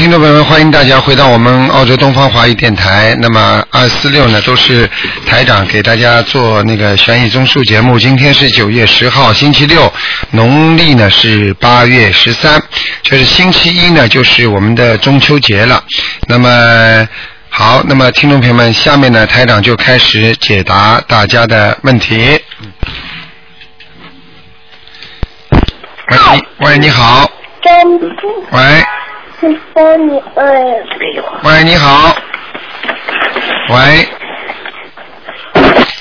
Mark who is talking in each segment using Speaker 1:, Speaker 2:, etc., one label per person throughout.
Speaker 1: 好，听众朋友们，欢迎大家回到我们澳洲东方华语电台。那么二四六呢，都是台长给大家做那个悬疑综述节目。今天是九月十号，星期六，农历呢是八月十三，就是星期一呢，就是我们的中秋节了。那么好，那么听众朋友们，下面呢，台长就开始解答大家的问题。喂，喂你好喂，你好，喂。喂，你好。喂，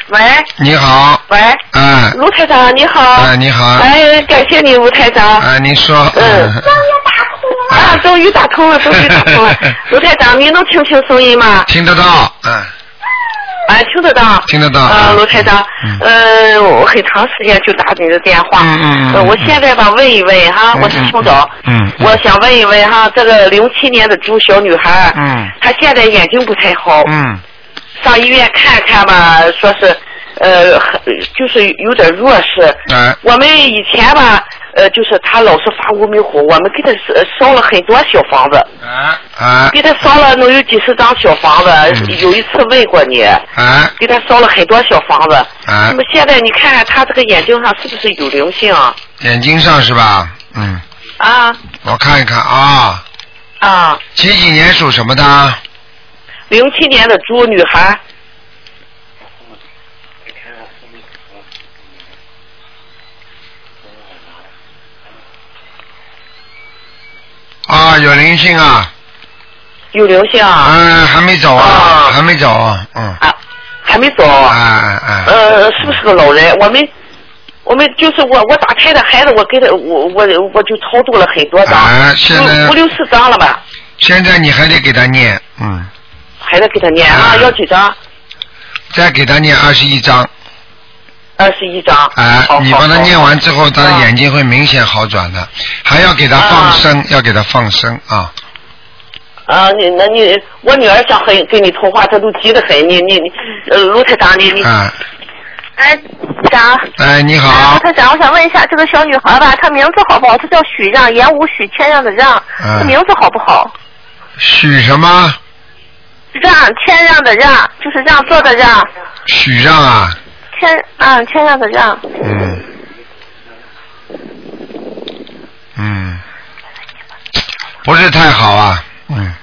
Speaker 2: 喂
Speaker 1: 你好。
Speaker 2: 喂，
Speaker 1: 嗯，
Speaker 2: 卢台长你好。
Speaker 1: 哎，你好。
Speaker 2: 哎，感谢你，卢台长。
Speaker 1: 哎，您说。
Speaker 2: 嗯啊，终于打通了，终于打通了。卢台长，您能听清声音吗？
Speaker 1: 听得到，嗯，
Speaker 2: 哎，听得到。
Speaker 1: 听得到。
Speaker 2: 啊，罗台长
Speaker 1: 嗯，
Speaker 2: 呃，我很长时间就打你的电话。
Speaker 1: 嗯嗯嗯
Speaker 2: 呃，我现在吧，问一问哈，
Speaker 1: 嗯
Speaker 2: 我是青岛。
Speaker 1: 嗯
Speaker 2: 我想问一问哈，这个零七年的猪小女孩，
Speaker 1: 嗯
Speaker 2: 她现在眼睛不太好，
Speaker 1: 嗯
Speaker 2: 上医院看看吧，说是呃，很就是有点弱势。
Speaker 1: 嗯
Speaker 2: 我们以前吧，呃，就是他老是发无名火，我们给他呃烧了很多小房子，
Speaker 1: 啊啊
Speaker 2: 给他烧了能有几十张小房子。
Speaker 1: 嗯
Speaker 2: 有一次问过你，
Speaker 1: 啊
Speaker 2: 给他烧了很多小房子。
Speaker 1: 啊
Speaker 2: 那么，现在你看看他这个眼睛上是不是有灵性啊？
Speaker 1: 眼睛上是吧？嗯，
Speaker 2: 啊
Speaker 1: 我看一看啊，
Speaker 2: 啊，
Speaker 1: 几几年属什么的？
Speaker 2: 零七年的猪女孩，
Speaker 1: 啊，有灵性啊，
Speaker 2: 有灵性啊？
Speaker 1: 嗯，还没走啊，
Speaker 2: 啊。
Speaker 1: 还没走啊，嗯，
Speaker 2: 啊，还没走。
Speaker 1: 哎哎哎，
Speaker 2: 呃，是不是个老人？我们我们就是我我打胎的孩子，我给他我我我就超度了很多张，
Speaker 1: 啊现在
Speaker 2: 五五六十张了吧，
Speaker 1: 现在你还得给他念，嗯，
Speaker 2: 还得给他念啊，
Speaker 1: 哎
Speaker 2: 要几张？
Speaker 1: 再给他念二十一章，
Speaker 2: 二十一张。
Speaker 1: 哎
Speaker 2: 好，
Speaker 1: 你帮他念完之后，他的
Speaker 2: 啊
Speaker 1: 眼睛会明显好转的，还要给他放生，要给他放生啊。
Speaker 2: 啊，你那你我女儿想和跟你通话，她都急得很。你你你，呃，卢台长，你你。
Speaker 1: 啊，
Speaker 3: 哎，长，
Speaker 1: 哎，你
Speaker 3: 哎，
Speaker 1: 好
Speaker 3: 卢，台长，我想问一下，这个小女孩吧，她名字好不好？她叫许让，言无许，谦让的让，
Speaker 1: 嗯
Speaker 3: 她名字好不好？
Speaker 1: 许什么？
Speaker 3: 让，谦让的让，就是让座的让，
Speaker 1: 许让啊，
Speaker 3: 签啊，签下的账。
Speaker 1: 嗯，嗯，不是太好啊，嗯。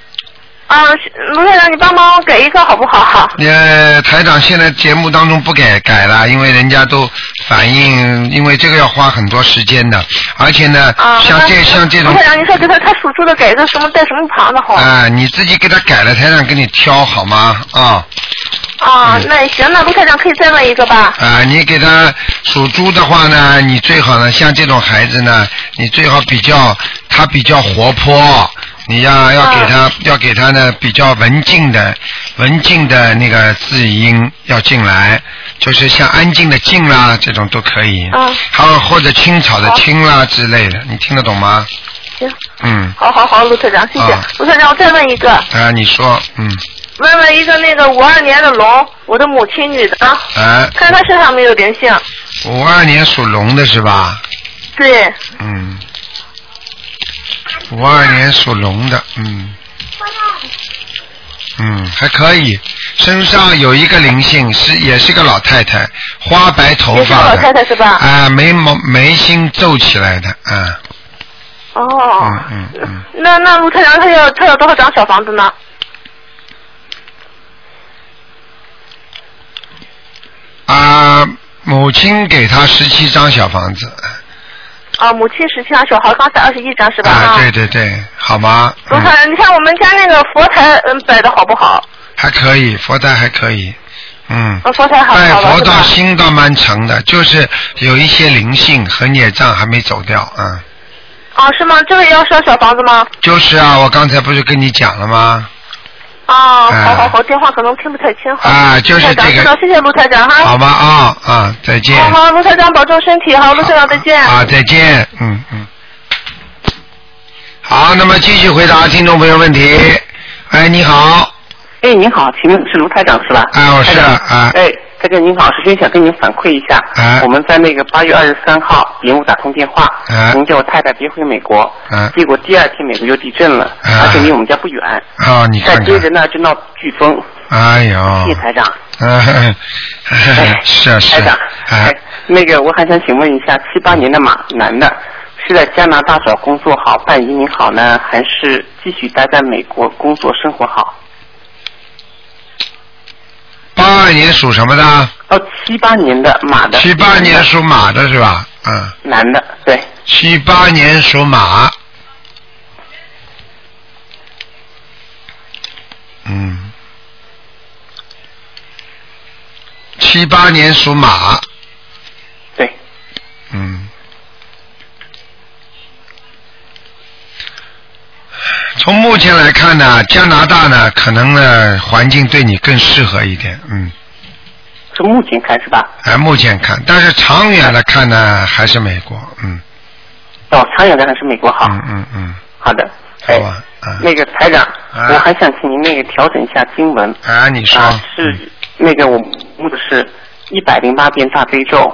Speaker 3: 啊，是卢台长，你帮忙给一个好不好？
Speaker 1: 呃，台长现在节目当中不改改了，因为人家都反映，因为这个要花很多时间的，而且呢，
Speaker 3: 啊，
Speaker 1: 像这像这种
Speaker 3: 卢台长，你说给他他属猪的，改个什么带什么旁的好？
Speaker 1: 啊、你自己给他改了，台长给你挑好吗？啊
Speaker 3: 啊，
Speaker 1: 嗯
Speaker 3: 那也行，那卢台长可以再问一个吧？
Speaker 1: 啊，你给他属猪的话呢，你最好呢，像这种孩子呢，你最好比较他比较活泼，你要要给他、要给他呢比较文静的文静的那个字音要进来，就是像安静的静啦这种都可以，
Speaker 3: 嗯。
Speaker 1: 还有或者青草的
Speaker 3: 好。
Speaker 1: 青啦之类的，你听得懂吗？
Speaker 3: 行，
Speaker 1: 嗯，
Speaker 3: 好好好，卢特长，谢谢。
Speaker 1: 啊。
Speaker 3: 卢台长，我再问一个。
Speaker 1: 啊，你说，嗯，
Speaker 3: 问问一个那个五二年的龙，我的母亲女的，
Speaker 1: 啊，
Speaker 3: 看她身上没有灵性。
Speaker 1: 五二年属龙的是吧？
Speaker 3: 对，
Speaker 1: 嗯，五二年属龙的，嗯，嗯，还可以，身上有一个灵性，是也是个老太太，花白头发的，
Speaker 3: 也是个老太太是吧？
Speaker 1: 啊，眉毛眉心皱起来的，啊，
Speaker 3: 哦。
Speaker 1: 嗯嗯嗯，
Speaker 3: 那那卢太阳，他要他要多少张小房子呢？
Speaker 1: 啊，母亲给他十七张小房子，
Speaker 3: 啊，母亲十七张，小孩刚才二十一张是吧？
Speaker 1: 啊，对对对，好吗？嗯，
Speaker 3: 卢台长，你看我们家那个佛台嗯摆的好不好？
Speaker 1: 还可以，佛台还可以，嗯。
Speaker 3: 呃，佛台好
Speaker 1: 拜佛道
Speaker 3: 好了是吧？
Speaker 1: 心倒蛮诚的，就是有一些灵性和孽障还没走掉，嗯，
Speaker 3: 啊，是吗？这个也要烧小房子吗？
Speaker 1: 就是啊，我刚才不是跟你讲了吗？
Speaker 3: 啊，
Speaker 1: 哎
Speaker 3: 好好好，电话可能听不太清。
Speaker 1: 啊就是这个
Speaker 3: 知道谢谢卢台长哈。
Speaker 1: 好吧啊啊，再见。
Speaker 3: 好好，卢台长保重身体，好，卢台长再见。
Speaker 1: 啊，再见，嗯嗯。好，那么继续回答听众朋友问题。哎，你好，
Speaker 4: 哎，你好，请问是卢台长是吧？
Speaker 1: 哎，我是啊，
Speaker 4: 哎，大家您好，首先想跟您反馈一下，
Speaker 1: 啊。
Speaker 4: 我们在那个八月二十三号延误打通电话，
Speaker 1: 啊。
Speaker 4: 您叫我太太别回美国，
Speaker 1: 啊。
Speaker 4: 结果第二天美国就地震了，
Speaker 1: 哎
Speaker 4: 而且离我们家不远，
Speaker 1: 啊，你
Speaker 4: 再接着呢就闹飓风，
Speaker 1: 哎呦，
Speaker 4: 谢谢台长。
Speaker 1: 啊，是啊是
Speaker 4: 台长哎，，那个我还想请问一下，七八年的马男的，是在加拿大找工作好、办移民好呢，还是继续待在美国工作生活好？
Speaker 1: 八二年属什么的？
Speaker 4: 哦，七八年的马的，
Speaker 1: 七八年属马的是吧？嗯，
Speaker 4: 男的，对，
Speaker 1: 七八年属马。嗯，七八年属马。
Speaker 4: 对，
Speaker 1: 嗯。从目前来看呢，加拿大呢，可能呢环境对你更适合一点，嗯，
Speaker 4: 从目前看是吧？
Speaker 1: 哎，目前看，但是长远来看呢，还是美国，嗯，
Speaker 4: 哦，长远的还是美国好。
Speaker 1: 嗯嗯嗯，
Speaker 4: 好的，哎
Speaker 1: 好吧，嗯，
Speaker 4: 那个台长，
Speaker 1: 啊。
Speaker 4: 我还想请您那个调整一下经文。
Speaker 1: 啊，你说，
Speaker 4: 啊，是那个我目的是一百零八遍大悲咒，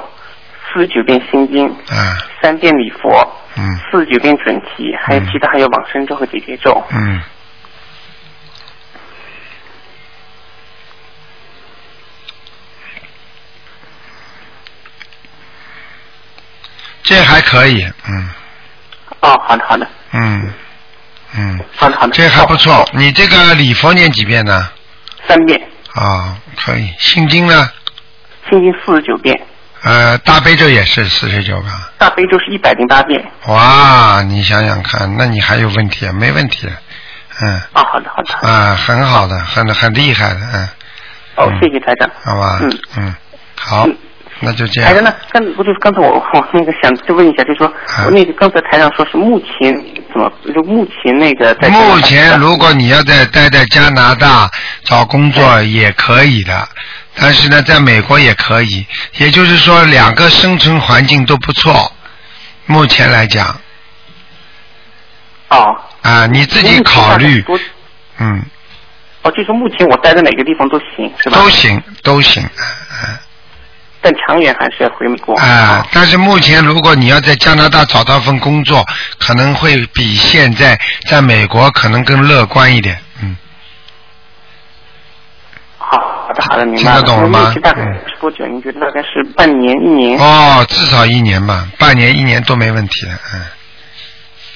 Speaker 4: 四十九遍心经，
Speaker 1: 啊，
Speaker 4: 三遍礼佛，
Speaker 1: 嗯
Speaker 4: 四十九遍准提，还有
Speaker 1: 嗯
Speaker 4: 其他还有往生咒和解结咒。
Speaker 1: 嗯，这还可以，嗯
Speaker 4: 哦，好的好的，
Speaker 1: 嗯嗯，
Speaker 4: 好的好的。
Speaker 1: 这还不错
Speaker 4: 哦。
Speaker 1: 你这个礼佛念几遍呢？
Speaker 4: 三遍，
Speaker 1: 啊、可以。心经呢？
Speaker 4: 心经四十九遍，
Speaker 1: 呃，大悲咒也是四十九个？
Speaker 4: 大悲咒是一百零八遍。
Speaker 1: 哇，你想想看，那你还有问题啊？没问题，嗯，
Speaker 4: 啊，好的好的。
Speaker 1: 啊，很好的，很很厉害的，嗯，
Speaker 4: 哦
Speaker 1: 嗯，
Speaker 4: 谢谢台长。
Speaker 1: 好吧，
Speaker 4: 嗯
Speaker 1: 嗯，好
Speaker 4: 嗯，
Speaker 1: 那就这样。
Speaker 4: 台长呢？刚不就是刚才我我那个想就问一下，就是说，那个刚才台长说是目前怎么就目前那个在
Speaker 1: 目前如果你要在待在加拿大找工作也可以的，但是呢，在美国也可以，也就是说两个生存环境都不错。目前来讲
Speaker 4: 哦，
Speaker 1: 啊，你自己考虑，嗯，
Speaker 4: 哦，就是说目前我待在哪个地方都行，是吧？
Speaker 1: 都行都行，啊
Speaker 4: 但长远还是要回美国。
Speaker 1: 啊啊！但是目前如果你要在加拿大找到份工作，可能会比现在在美国可能更乐观一点，嗯。
Speaker 4: 好好的好的，明白了。
Speaker 1: 听得懂了吗
Speaker 4: 大概
Speaker 1: 嗯
Speaker 4: 是多久？你觉得大概是半年、一年？
Speaker 1: 哦，至少一年吧，半年一年都没问题的，嗯，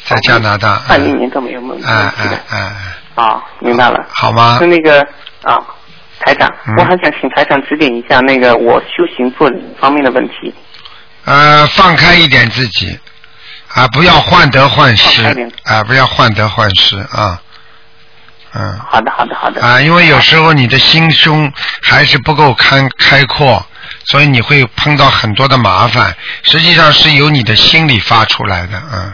Speaker 1: 在加拿大，
Speaker 4: 半年、一年都没有问题
Speaker 1: 哎
Speaker 4: 的。
Speaker 1: 哎哎，
Speaker 4: 啊，明白了。
Speaker 1: 好吗
Speaker 4: 是？那个啊，台长，
Speaker 1: 嗯
Speaker 4: 我很想请台长指点一下那个我修行做方面的问题。
Speaker 1: 呃，放开一点自己，啊，不要患得患失啊，不要患得患失啊，嗯。
Speaker 4: 好的，好的，好的。
Speaker 1: 啊，因为有时候你的心胸还是不够开开阔，所以你会碰到很多的麻烦。实际上是由你的心里发出来的，嗯。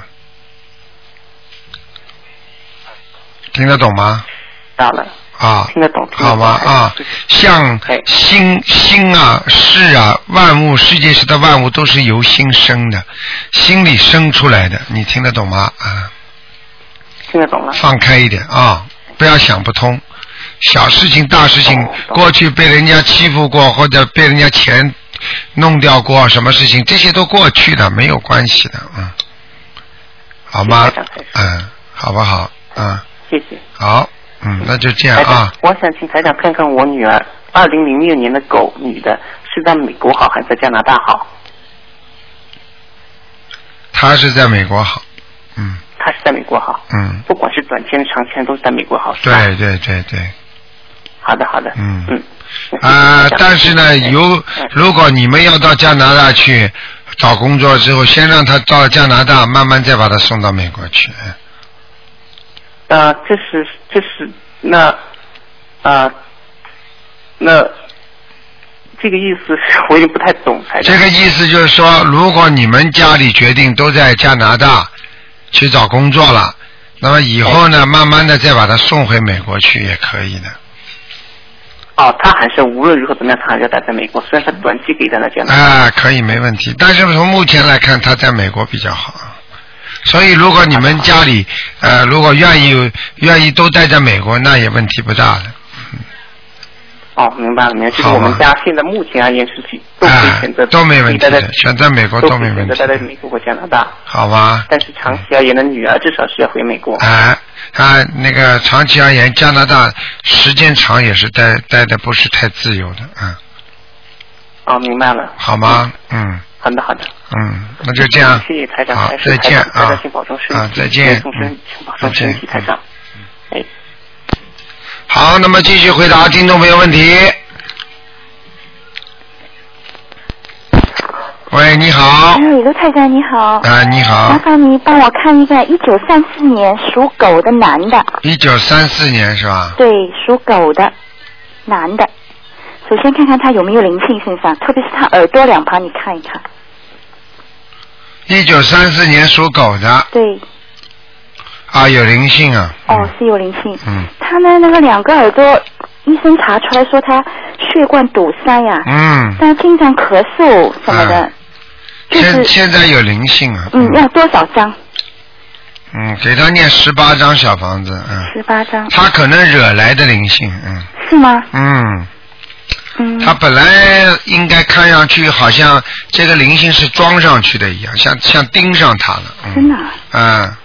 Speaker 1: 听得懂吗？
Speaker 4: 到了，
Speaker 1: 啊，
Speaker 4: 听得懂。
Speaker 1: 好吗？啊，像
Speaker 4: 哎
Speaker 1: 心心啊、事啊、万物，世界上的万物都是由心生的，心里生出来的，你听得懂吗？啊。
Speaker 4: 听得懂了。
Speaker 1: 放开一点啊，不要想不通。小事情、大事情过去被人家欺负过，或者被人家钱弄掉过，什么事情，这些都过去的，没有关系的，啊，好吗？嗯，好不好？嗯，
Speaker 4: 谢谢。
Speaker 1: 好，嗯，那就这样啊。，
Speaker 4: 我想请台长看看我女儿，二零零六年的狗，女的，是在美国好还是在加拿大好？
Speaker 1: 她是在美国好，嗯
Speaker 4: 她是在美国好，
Speaker 1: 嗯，
Speaker 4: 不管是短签、长签都是在美国好，
Speaker 1: 对对对对，
Speaker 4: 好的，好的。
Speaker 1: 嗯
Speaker 4: 嗯。
Speaker 1: 啊、但是呢，有
Speaker 4: 嗯
Speaker 1: 如果你们要到加拿大去找工作之后，先让他到加拿大，慢慢再把他送到美国去。嗯
Speaker 4: 呃，这是这是那啊、那这个意思是我也不太懂，
Speaker 1: 这个意思就是说，如果你们家里决定都在加拿大去找工作了，那么以后呢，慢慢的再把他送回美国去也可以的。
Speaker 4: 哦，他还是无论如何怎么样，他还是要待在美国，虽然他短期可以待在加拿大。
Speaker 1: 啊，可以没问题。但是从目前来看，他在美国比较好。所以，如果你们家里呃，如果愿意愿意都待在美国，那也问题不大的。
Speaker 4: 哦，明白了，明白了。就是我们家现在目前而言是去都可以
Speaker 1: 哎
Speaker 4: 选择，
Speaker 1: 都没问题的，选择美国
Speaker 4: 都
Speaker 1: 都没问题
Speaker 4: 择待在美国或加拿大。
Speaker 1: 好吧？
Speaker 4: 但是长期而言的女儿至少是要回美国。
Speaker 1: 啊，啊，那个长期而言，加拿大时间长也是待待的不是太自由的，嗯，
Speaker 4: 哦，明白了。
Speaker 1: 好吗？嗯
Speaker 4: 好的，好的。
Speaker 1: 嗯，那就这样。
Speaker 4: 谢谢台长，
Speaker 1: 再见啊
Speaker 4: 请保重身体。
Speaker 1: 啊，再见。
Speaker 4: 众生
Speaker 1: 嗯
Speaker 4: 请保重身体，台长。哎。
Speaker 1: 好，那么继续回答听众朋友问题。喂，你好。
Speaker 5: 哎，卢太太你好。
Speaker 1: 啊，你好麻。
Speaker 5: 烦你帮我看一个一九三四年属狗的男的，
Speaker 1: 一九三四年是吧？
Speaker 5: 对，属狗的男的。首先看看他有没有灵性身上，特别是他耳朵两旁，你看一看。
Speaker 1: 一九三四年属狗的
Speaker 5: 对，
Speaker 1: 啊，有灵性啊。
Speaker 5: 哦，是有灵性。
Speaker 1: 嗯
Speaker 5: 他呢，那个两个耳朵，医生查出来说他血管堵塞呀、
Speaker 1: 嗯，
Speaker 5: 但经常咳嗽什么的，
Speaker 1: 啊现
Speaker 5: 就是
Speaker 1: 现在有灵性啊。
Speaker 5: 嗯，要多少张？
Speaker 1: 嗯，给他念十八张小房子，嗯，
Speaker 5: 十八张，
Speaker 1: 他可能惹来的灵性，嗯
Speaker 5: 是吗？
Speaker 1: 嗯，
Speaker 5: 嗯。
Speaker 1: 他本来应该看上去好像这个灵性是装上去的一样，像像盯上他了，嗯，
Speaker 5: 真的啊、
Speaker 1: 嗯，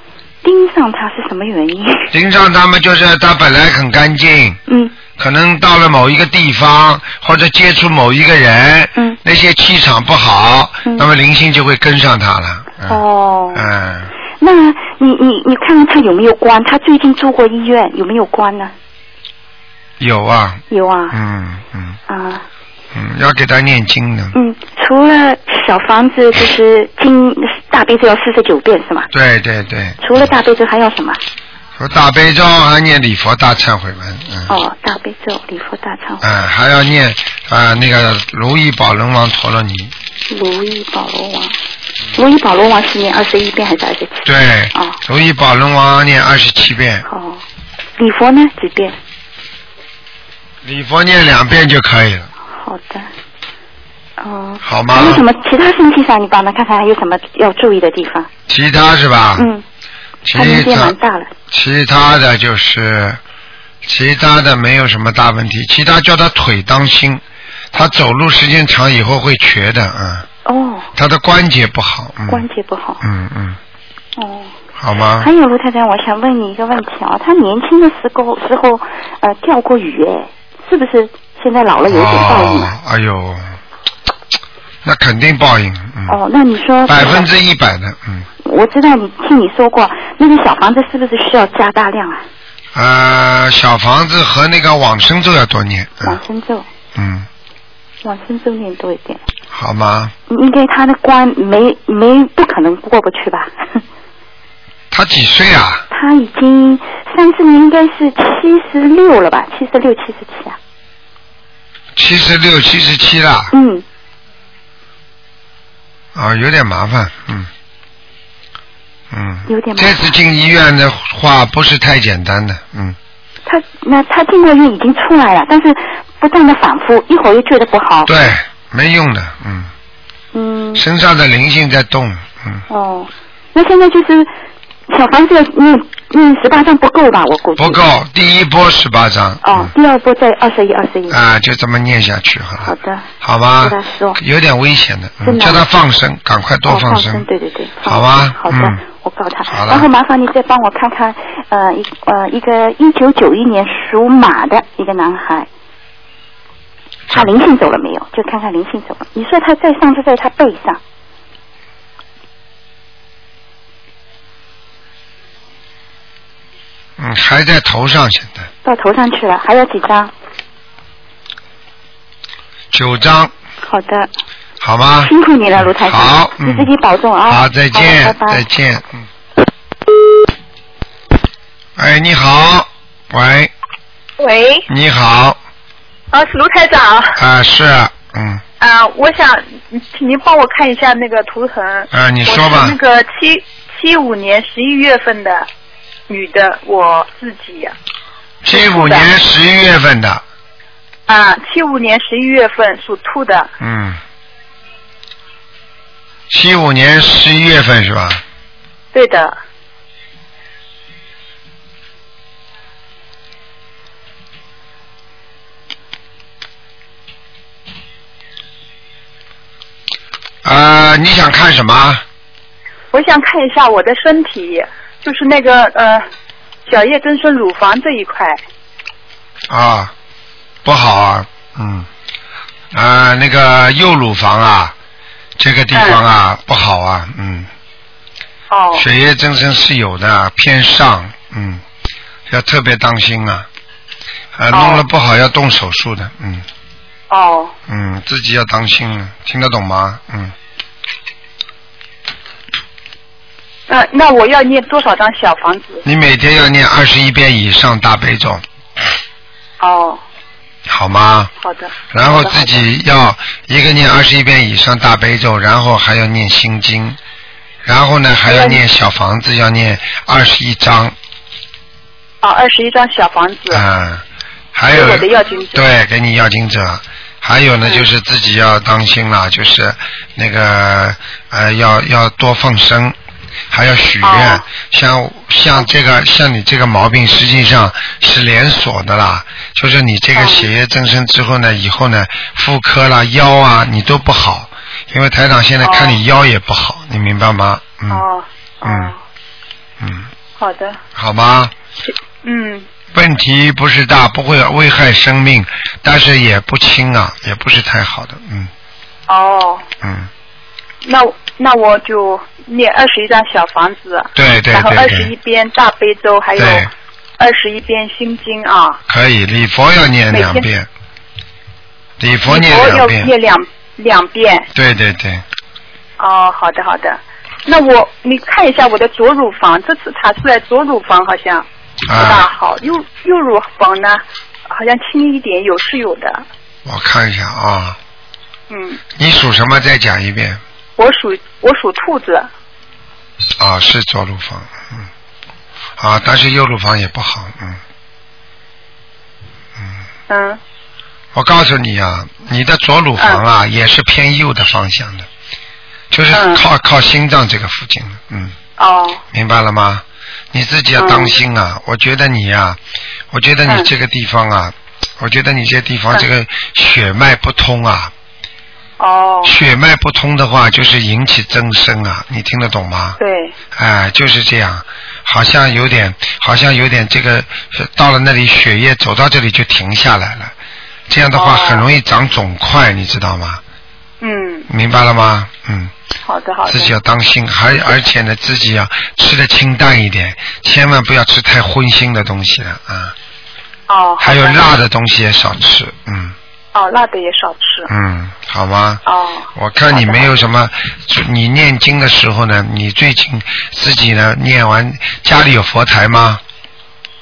Speaker 5: 盯上他是什么原因？
Speaker 1: 盯上他们就是他本来很干净，
Speaker 5: 嗯。
Speaker 1: 可能到了某一个地方或者接触某一个人，
Speaker 5: 嗯。
Speaker 1: 那些气场不好，
Speaker 5: 嗯。
Speaker 1: 那么灵性就会跟上他了，嗯、
Speaker 5: 哦，
Speaker 1: 嗯，
Speaker 5: 那你你你看看他有没有关？他最近住过医院，有没有关呢？
Speaker 1: 有啊，
Speaker 5: 有啊。
Speaker 1: 嗯嗯
Speaker 5: 啊，
Speaker 1: 嗯，要给他念经的，
Speaker 5: 嗯，除了小房子，就是经大悲咒要四十九遍是吗？
Speaker 1: 对对对，
Speaker 5: 除了大悲咒还要什么？
Speaker 1: 说大悲咒还念礼佛大忏悔文，嗯，
Speaker 5: 哦，大悲咒、礼佛大忏悔、
Speaker 1: 嗯，还要念啊、那个如意宝轮王陀罗尼，
Speaker 5: 如意宝轮王。如意宝轮王是念二十一遍还是二十七？
Speaker 1: 对，
Speaker 5: 哦
Speaker 1: 如意宝轮王念二十七遍，
Speaker 5: 哦，礼佛呢几遍？
Speaker 1: 礼佛念两遍就可以了，
Speaker 5: 好的。哦。
Speaker 1: 好吗
Speaker 5: 还有什么其他身体上，你帮他看看还有什么要注意的地方？
Speaker 1: 其他是吧？
Speaker 5: 嗯，
Speaker 1: 其
Speaker 5: 他年纪蛮大了。
Speaker 1: 其他的就是，其他的没有什么大问题，其他叫他腿当心，他走路时间长以后会瘸的，嗯，
Speaker 5: 哦，
Speaker 1: 他的关节不好，嗯，
Speaker 5: 关节不好。
Speaker 1: 嗯嗯，
Speaker 5: 哦。
Speaker 1: 好吗
Speaker 5: 还？有卢太太，我想问你一个问题啊，他年轻的时候时候呃钓过鱼，哎，是不是现在老了有点报应啊？
Speaker 1: 哦，哎呦，那肯定报应，嗯，
Speaker 5: 哦，那你说
Speaker 1: 百分之一百的，嗯，
Speaker 5: 我知道你听你说过，那个小房子是不是需要加大量啊？
Speaker 1: 呃，小房子和那个往生咒要多念，
Speaker 5: 往
Speaker 1: 嗯
Speaker 5: 生咒，
Speaker 1: 嗯，
Speaker 5: 往生咒念多一点，
Speaker 1: 好吗？
Speaker 5: 应该他的关没没不可能过不去吧？
Speaker 1: 他几岁啊？
Speaker 5: 他已经三四年应该是七十六了吧？七十六、七十七啊？
Speaker 1: 七十六、七十七了，
Speaker 5: 嗯，
Speaker 1: 啊，有点麻烦，嗯，嗯，
Speaker 5: 有点麻烦。
Speaker 1: 这次进医院的话不是太简单的，嗯，
Speaker 5: 他那他进过院已经出来了，但是不断的反复，一会儿又觉得不好。
Speaker 1: 对，没用的，嗯，
Speaker 5: 嗯，
Speaker 1: 身上的灵性在动，嗯，
Speaker 5: 哦，那现在就是小房子要念念十八张不够吧？我估计
Speaker 1: 不够，第一波十八张，
Speaker 5: 哦，第二波再二十一、二十一。
Speaker 1: 嗯，啊，就这么念下去好了，
Speaker 5: 好的。
Speaker 1: 好吧有点危险的，叫他放生，赶快多
Speaker 5: 哦，放
Speaker 1: 生，
Speaker 5: 对对对。
Speaker 1: 好吧
Speaker 5: 好的，
Speaker 1: 嗯
Speaker 5: 我告他。
Speaker 1: 好了
Speaker 5: 然后麻烦你再帮我看看，呃，一呃一个一九九一年属马的一个男孩，他灵性走了没有？就看看灵性走了。你说他在上次在他背上，
Speaker 1: 嗯，还在头上，现在
Speaker 5: 到头上去了，还有几张？
Speaker 1: 九张，
Speaker 5: 好的，
Speaker 1: 好吗？
Speaker 5: 辛苦你了，卢台长。
Speaker 1: 好，嗯，
Speaker 5: 你自己保重啊。
Speaker 1: 好，再见，
Speaker 5: 拜拜
Speaker 1: 再见，嗯。哎，你好，喂，
Speaker 6: 喂，
Speaker 1: 你好，
Speaker 6: 啊，是卢台长。
Speaker 1: 啊，是，嗯，
Speaker 6: 啊，我想请您帮我看一下那个图腾。
Speaker 1: 啊，你说吧
Speaker 6: 那，个七七五年十一月份的女的我自己
Speaker 1: 七五年十一月份的。
Speaker 6: 啊七五年十一月份属兔的。
Speaker 1: 嗯。七五年十一月份是吧？
Speaker 6: 对的。
Speaker 1: 啊你想看什么？
Speaker 6: 我想看一下我的身体。就是那个呃小叶增生乳房这一块。
Speaker 1: 啊，不好啊，嗯，啊，那个右乳房啊，这个地方啊、不好啊，嗯，
Speaker 6: 哦。
Speaker 1: 血液增生是有的，偏上，嗯，要特别当心啊，啊，弄了不好要动手术的，嗯。
Speaker 6: 哦。
Speaker 1: 嗯，自己要当心啊，听得懂吗？嗯，
Speaker 6: 那那我要念多少张小房子？
Speaker 1: 你每天要念二十一遍以上大悲咒，
Speaker 6: 哦，
Speaker 1: 好吗？
Speaker 6: 好的。
Speaker 1: 然后自己要一个念二十一遍以上大悲咒，然后还要念心经，然后呢还要念小房子，要念二十一章，
Speaker 6: 哦，二十一张小房子。
Speaker 1: 啊、还有
Speaker 6: 我的要经者
Speaker 1: 对，给你要经者。还有呢，
Speaker 6: 嗯
Speaker 1: 就是自己要当心了，就是那个呃，要要多放生，还要许愿。
Speaker 6: 哦
Speaker 1: 像像这个像你这个毛病，实际上是连锁的啦。就是你这个
Speaker 6: 哦
Speaker 1: 血液增生之后呢，以后呢，妇科啦、腰啊，你都不好。因为台长现在看你腰也不好，你明白吗？嗯
Speaker 6: 哦
Speaker 1: 嗯
Speaker 6: 哦，
Speaker 1: 嗯，
Speaker 6: 好的，
Speaker 1: 好吗？
Speaker 6: 嗯，
Speaker 1: 问题不是大，不会危害生命，但是也不轻啊，也不是太好的，嗯
Speaker 6: 哦，
Speaker 1: 嗯，
Speaker 6: 那那我就念二十一张小房子，
Speaker 1: 对对
Speaker 6: 然后二
Speaker 1: 对对，
Speaker 6: 十一遍大悲咒，还有
Speaker 1: 对，
Speaker 6: 二十一遍心经啊。
Speaker 1: 可以，礼佛要念
Speaker 6: 每天
Speaker 1: 两遍，礼佛
Speaker 6: 礼佛要
Speaker 1: 念两遍，
Speaker 6: 念两两遍。
Speaker 1: 对对对，
Speaker 6: 哦，好的好的。那我你看一下我的左乳房，这次查出来左乳房好像不大
Speaker 1: 啊，
Speaker 6: 好，右右乳房呢好像轻一点，有是有的。
Speaker 1: 我看一下啊，
Speaker 6: 嗯，
Speaker 1: 你属什么？再讲一遍
Speaker 6: 我属我属兔子。
Speaker 1: 啊，是左乳房，嗯，啊，但是右乳房也不好，嗯。嗯，
Speaker 6: 嗯，
Speaker 1: 我告诉你啊，你的左乳房啊、也是偏右的方向的，就是
Speaker 6: 嗯。
Speaker 1: 靠、靠心脏这个附近的，嗯。
Speaker 6: 哦。
Speaker 1: 明白了吗？你自己要当心啊！我觉得你呀、我觉得你
Speaker 6: 嗯。
Speaker 1: 这个地方啊，我觉得你这地方
Speaker 6: 嗯。
Speaker 1: 这个血脉不通啊，
Speaker 6: 哦，
Speaker 1: 血脉不通的话就是引起增生啊，你听得懂吗？
Speaker 6: 对，
Speaker 1: 哎，就是这样，好像有点，好像有点这个到了那里血液走到这里就停下来了，这样的话
Speaker 6: 哦
Speaker 1: 很容易长肿块，你知道吗？
Speaker 6: 嗯，
Speaker 1: 明白了吗？嗯。
Speaker 6: 好的好的。
Speaker 1: 自己要当心，还而且呢，自己要吃的清淡一点，千万不要吃太荤腥的东西了啊。
Speaker 6: 哦，
Speaker 1: 还有辣的东西也少吃，嗯
Speaker 6: 哦，辣的也少吃。
Speaker 1: 嗯，好吗？
Speaker 6: 哦，
Speaker 1: 我看你没有什么，你念经的时候呢，你最近自己呢念完，家里有佛台吗？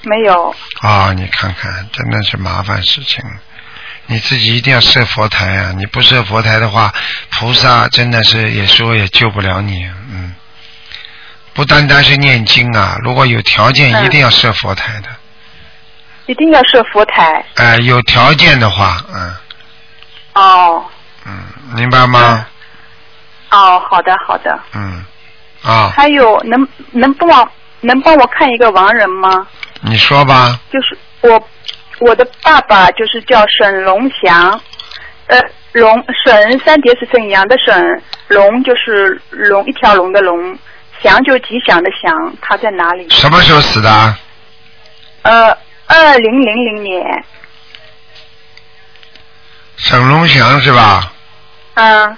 Speaker 6: 没有。
Speaker 1: 啊、你看看，真的是麻烦事情。你自己一定要设佛台啊！你不设佛台的话，菩萨真的是也说也救不了你。嗯，不单单是念经啊，如果有条件，
Speaker 6: 嗯
Speaker 1: 一定要设佛台的。
Speaker 6: 一定要设佛台。
Speaker 1: 哎、有条件的话，嗯
Speaker 6: 哦
Speaker 1: 嗯，明白吗？
Speaker 6: 哦，好的好的。
Speaker 1: 嗯，啊，
Speaker 6: 还有能能帮我能帮我看一个亡人吗？
Speaker 1: 你说吧。
Speaker 6: 就是我我的爸爸就是叫沈龙祥，呃龙沈三叠是沈阳的沈，龙就是龙一条龙的龙，祥就吉祥的祥，他在哪里？
Speaker 1: 什么时候死的啊？
Speaker 6: 呃，二零零零年，
Speaker 1: 沈龙祥是吧？
Speaker 6: 嗯、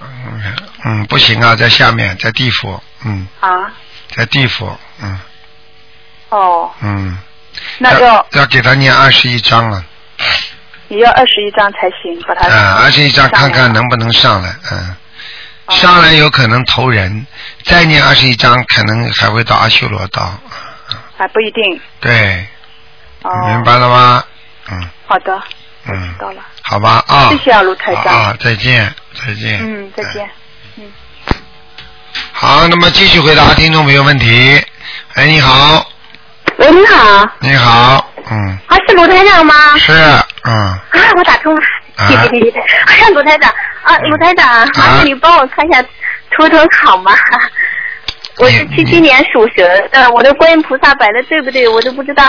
Speaker 1: 嗯嗯，不行啊，在下面，在地府，嗯，
Speaker 6: 啊，
Speaker 1: 在地府，嗯。
Speaker 6: 哦，
Speaker 1: 嗯。
Speaker 6: 那要
Speaker 1: 要。给他念二十一章了，
Speaker 6: 也要二十一章才行，把他
Speaker 1: 啊，二十一章看看能不能上来，嗯，
Speaker 6: 哦
Speaker 1: 上来有可能投人，再念二十一章，可能还会到阿修罗道，
Speaker 6: 还不一定。
Speaker 1: 对，
Speaker 6: 哦，
Speaker 1: 明白了吗？嗯。
Speaker 6: 好的，
Speaker 1: 嗯。
Speaker 6: 知，道了。
Speaker 1: 好吧啊，
Speaker 6: 谢谢啊卢台长。
Speaker 1: 啊，再见再见，
Speaker 6: 嗯，再见。嗯。
Speaker 1: 好，那么继续回答听众朋友问题。哎，你好，
Speaker 7: 喂，你好，
Speaker 1: 你好，嗯，
Speaker 7: 啊，是卢台长吗？
Speaker 1: 是，嗯，
Speaker 7: 啊，我打通了，
Speaker 1: 啊
Speaker 7: 谢谢谢谢。哎呀，卢台长啊，卢台长，麻烦你帮我看一下图腾好吗？我是
Speaker 1: 你
Speaker 7: 七七年属蛇的，我的观音菩萨摆的对不对？我都不知道。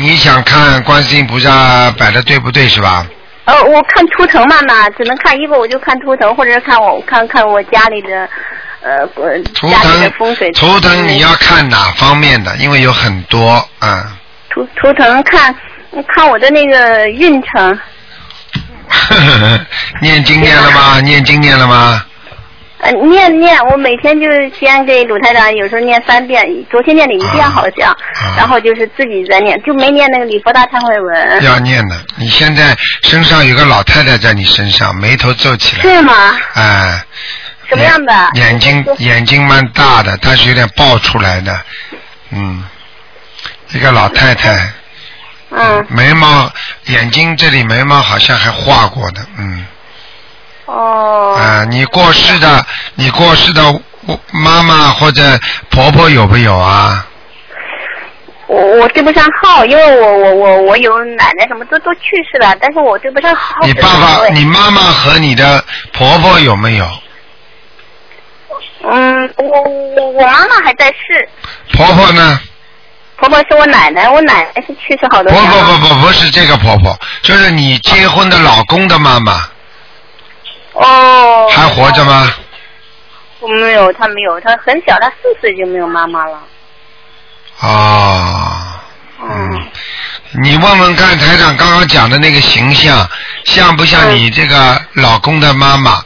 Speaker 1: 你想看观世音菩萨摆的对不对是吧？
Speaker 7: 呃，我看图腾嘛嘛，只能看一个，我就看图腾，或者是看我看看我家里的呃家里的
Speaker 1: 腾
Speaker 7: 风水。
Speaker 1: 图腾你要看哪方面的？因为有很多，嗯。
Speaker 7: 图图腾看看我的那个运程，
Speaker 1: 念经念了吗？念经念了吗？
Speaker 7: 呃，念念，我每天就是先给鲁台长，有时候念三遍，昨天念了一遍好像，
Speaker 1: 啊
Speaker 7: 然后就是自己在念，就没念那个礼佛大忏悔文。
Speaker 1: 要念的。你现在身上有个老太太在你身上，眉头皱起来，
Speaker 7: 是吗？
Speaker 1: 哎。
Speaker 7: 什么样的
Speaker 1: 眼眼睛眼睛蛮大的，但是有点爆出来的，嗯，一个老太太，
Speaker 7: 嗯，
Speaker 1: 眉毛眼睛这里眉毛好像还画过的，嗯，
Speaker 7: 哦。
Speaker 1: 啊，你过世的你过世的妈妈或者婆婆有没有啊？
Speaker 7: 我我对不上号，因为我我我我有奶奶什么都都去世了，但是我对不上号。
Speaker 1: 你爸爸、你妈妈和你的婆婆有没有？
Speaker 7: 嗯，我我我妈妈还在世，
Speaker 1: 婆婆呢？
Speaker 7: 婆婆是我奶奶，我奶奶是去世好多
Speaker 1: 不
Speaker 7: 年了。
Speaker 1: 不不不，不是这个婆婆，就是你结婚的老公的妈妈，
Speaker 7: 哦。
Speaker 1: 还活着吗？
Speaker 7: 我没有，她没有，她很小，她四岁就没有妈妈了。
Speaker 1: 哦，嗯，你问问看，台长刚刚讲的那个形象，像不像你这个老公的妈妈？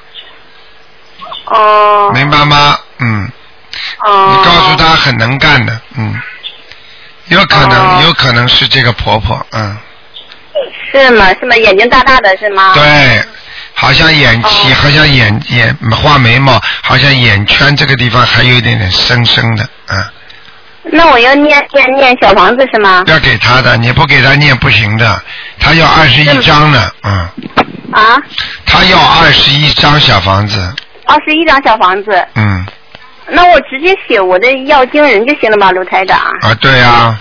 Speaker 7: 哦。
Speaker 1: 明白吗？嗯。
Speaker 7: 哦。
Speaker 1: 你告诉他很能干的，嗯，有可能，有可能是这个婆婆，嗯，
Speaker 7: 是吗？是吗？眼睛大大的是吗？。
Speaker 1: 对，好像眼期，好像眼眼画眉毛，好像眼圈这个地方还有一点点深深的，嗯，
Speaker 7: 那我要念念念小房子是吗？
Speaker 1: 要给他的，你不给他念不行的，他要二十一张呢，嗯，
Speaker 7: 啊，
Speaker 1: 他要二十一张小房子，
Speaker 7: 二十一张小房子。
Speaker 1: 嗯，
Speaker 7: 那我直接写我的要经人就行了吧，卢台长？
Speaker 1: 啊，对啊，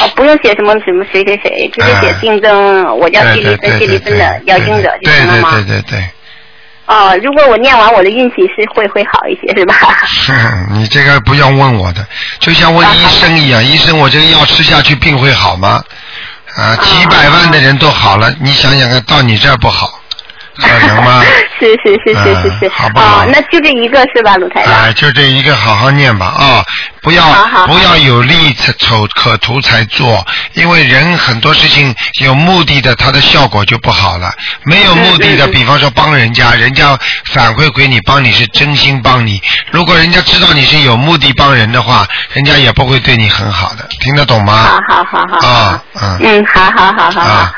Speaker 7: 哦，不用写什么什么谁谁谁，直接写病症，我叫谢丽芬，谢丽芬的要经者就行了吗？
Speaker 1: 对对对对，
Speaker 7: 哦，如果我念完，我的运气是会会好一些，是吧？
Speaker 1: 哼，你这个不用问我的，就像问医生一样，医生我这个药吃下去病会好吗？啊，几百万的人都好了，你想想看，到你这儿不好，可能吗？
Speaker 7: 是是是是是是，
Speaker 1: 嗯好不好
Speaker 7: 哦，那就这一个是吧，鲁台长？
Speaker 1: 啊，就这一个，好好念吧啊、不要不要有利才丑可图才做，因为人很多事情有目的的，它的效果就不好了。没有目的的，比方说帮人家，人家反馈给你，帮你是真心帮你。如果人家知道你是有目的帮人的话，人家也不会对你很好的，听得懂吗？
Speaker 7: 好好好好。
Speaker 1: 啊嗯
Speaker 7: 嗯，好好好好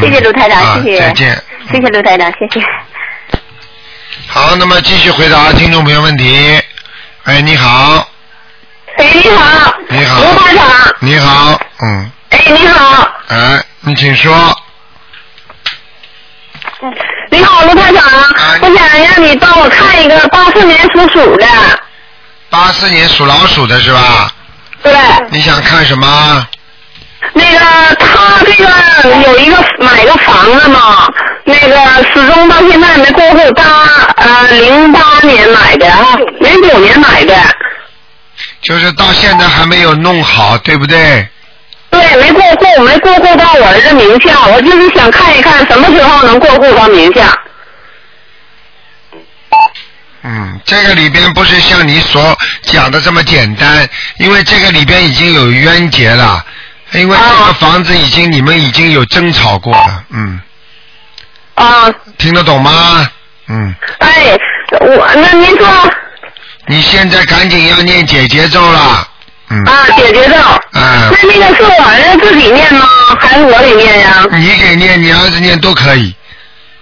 Speaker 7: 谢谢鲁台长，
Speaker 1: 啊
Speaker 7: 谢谢，
Speaker 1: 再见。
Speaker 7: 谢谢卢台长，谢谢。
Speaker 1: 好，那么继续回答听众朋友问题。哎，你好，
Speaker 7: 哎，你好，
Speaker 1: 你好，
Speaker 7: 卢台长，
Speaker 1: 你好，嗯，
Speaker 7: 哎，你好，
Speaker 1: 哎，你请说。
Speaker 7: 你好，卢台长，
Speaker 1: 啊
Speaker 7: 我想让你帮我看一个八四年属鼠的，
Speaker 1: 八四年属老鼠的是吧？
Speaker 7: 对，
Speaker 1: 你想看什么？
Speaker 7: 那个他这个有一个买个房子嘛，那个始终到现在没过户，他呃零八年买的，零九年买的，
Speaker 1: 就是到现在还没有弄好，对不对？
Speaker 7: 对，没过户，没过户到我儿子名下，我就是想看一看什么时候能过户到名下。
Speaker 1: 嗯，这个里边不是像你所讲的这么简单，因为这个里边已经有冤结了，因为这个房子已经你们已经有争吵过了，嗯，
Speaker 7: 啊，
Speaker 1: 听得懂吗？嗯，
Speaker 7: 哎，我那您说
Speaker 1: 你现在赶紧要念姐姐咒了，嗯，
Speaker 7: 啊，姐姐咒，
Speaker 1: 嗯，
Speaker 7: 那那个是我儿子自己念吗？还是我得念呀？
Speaker 1: 你给念，你儿子念都可以，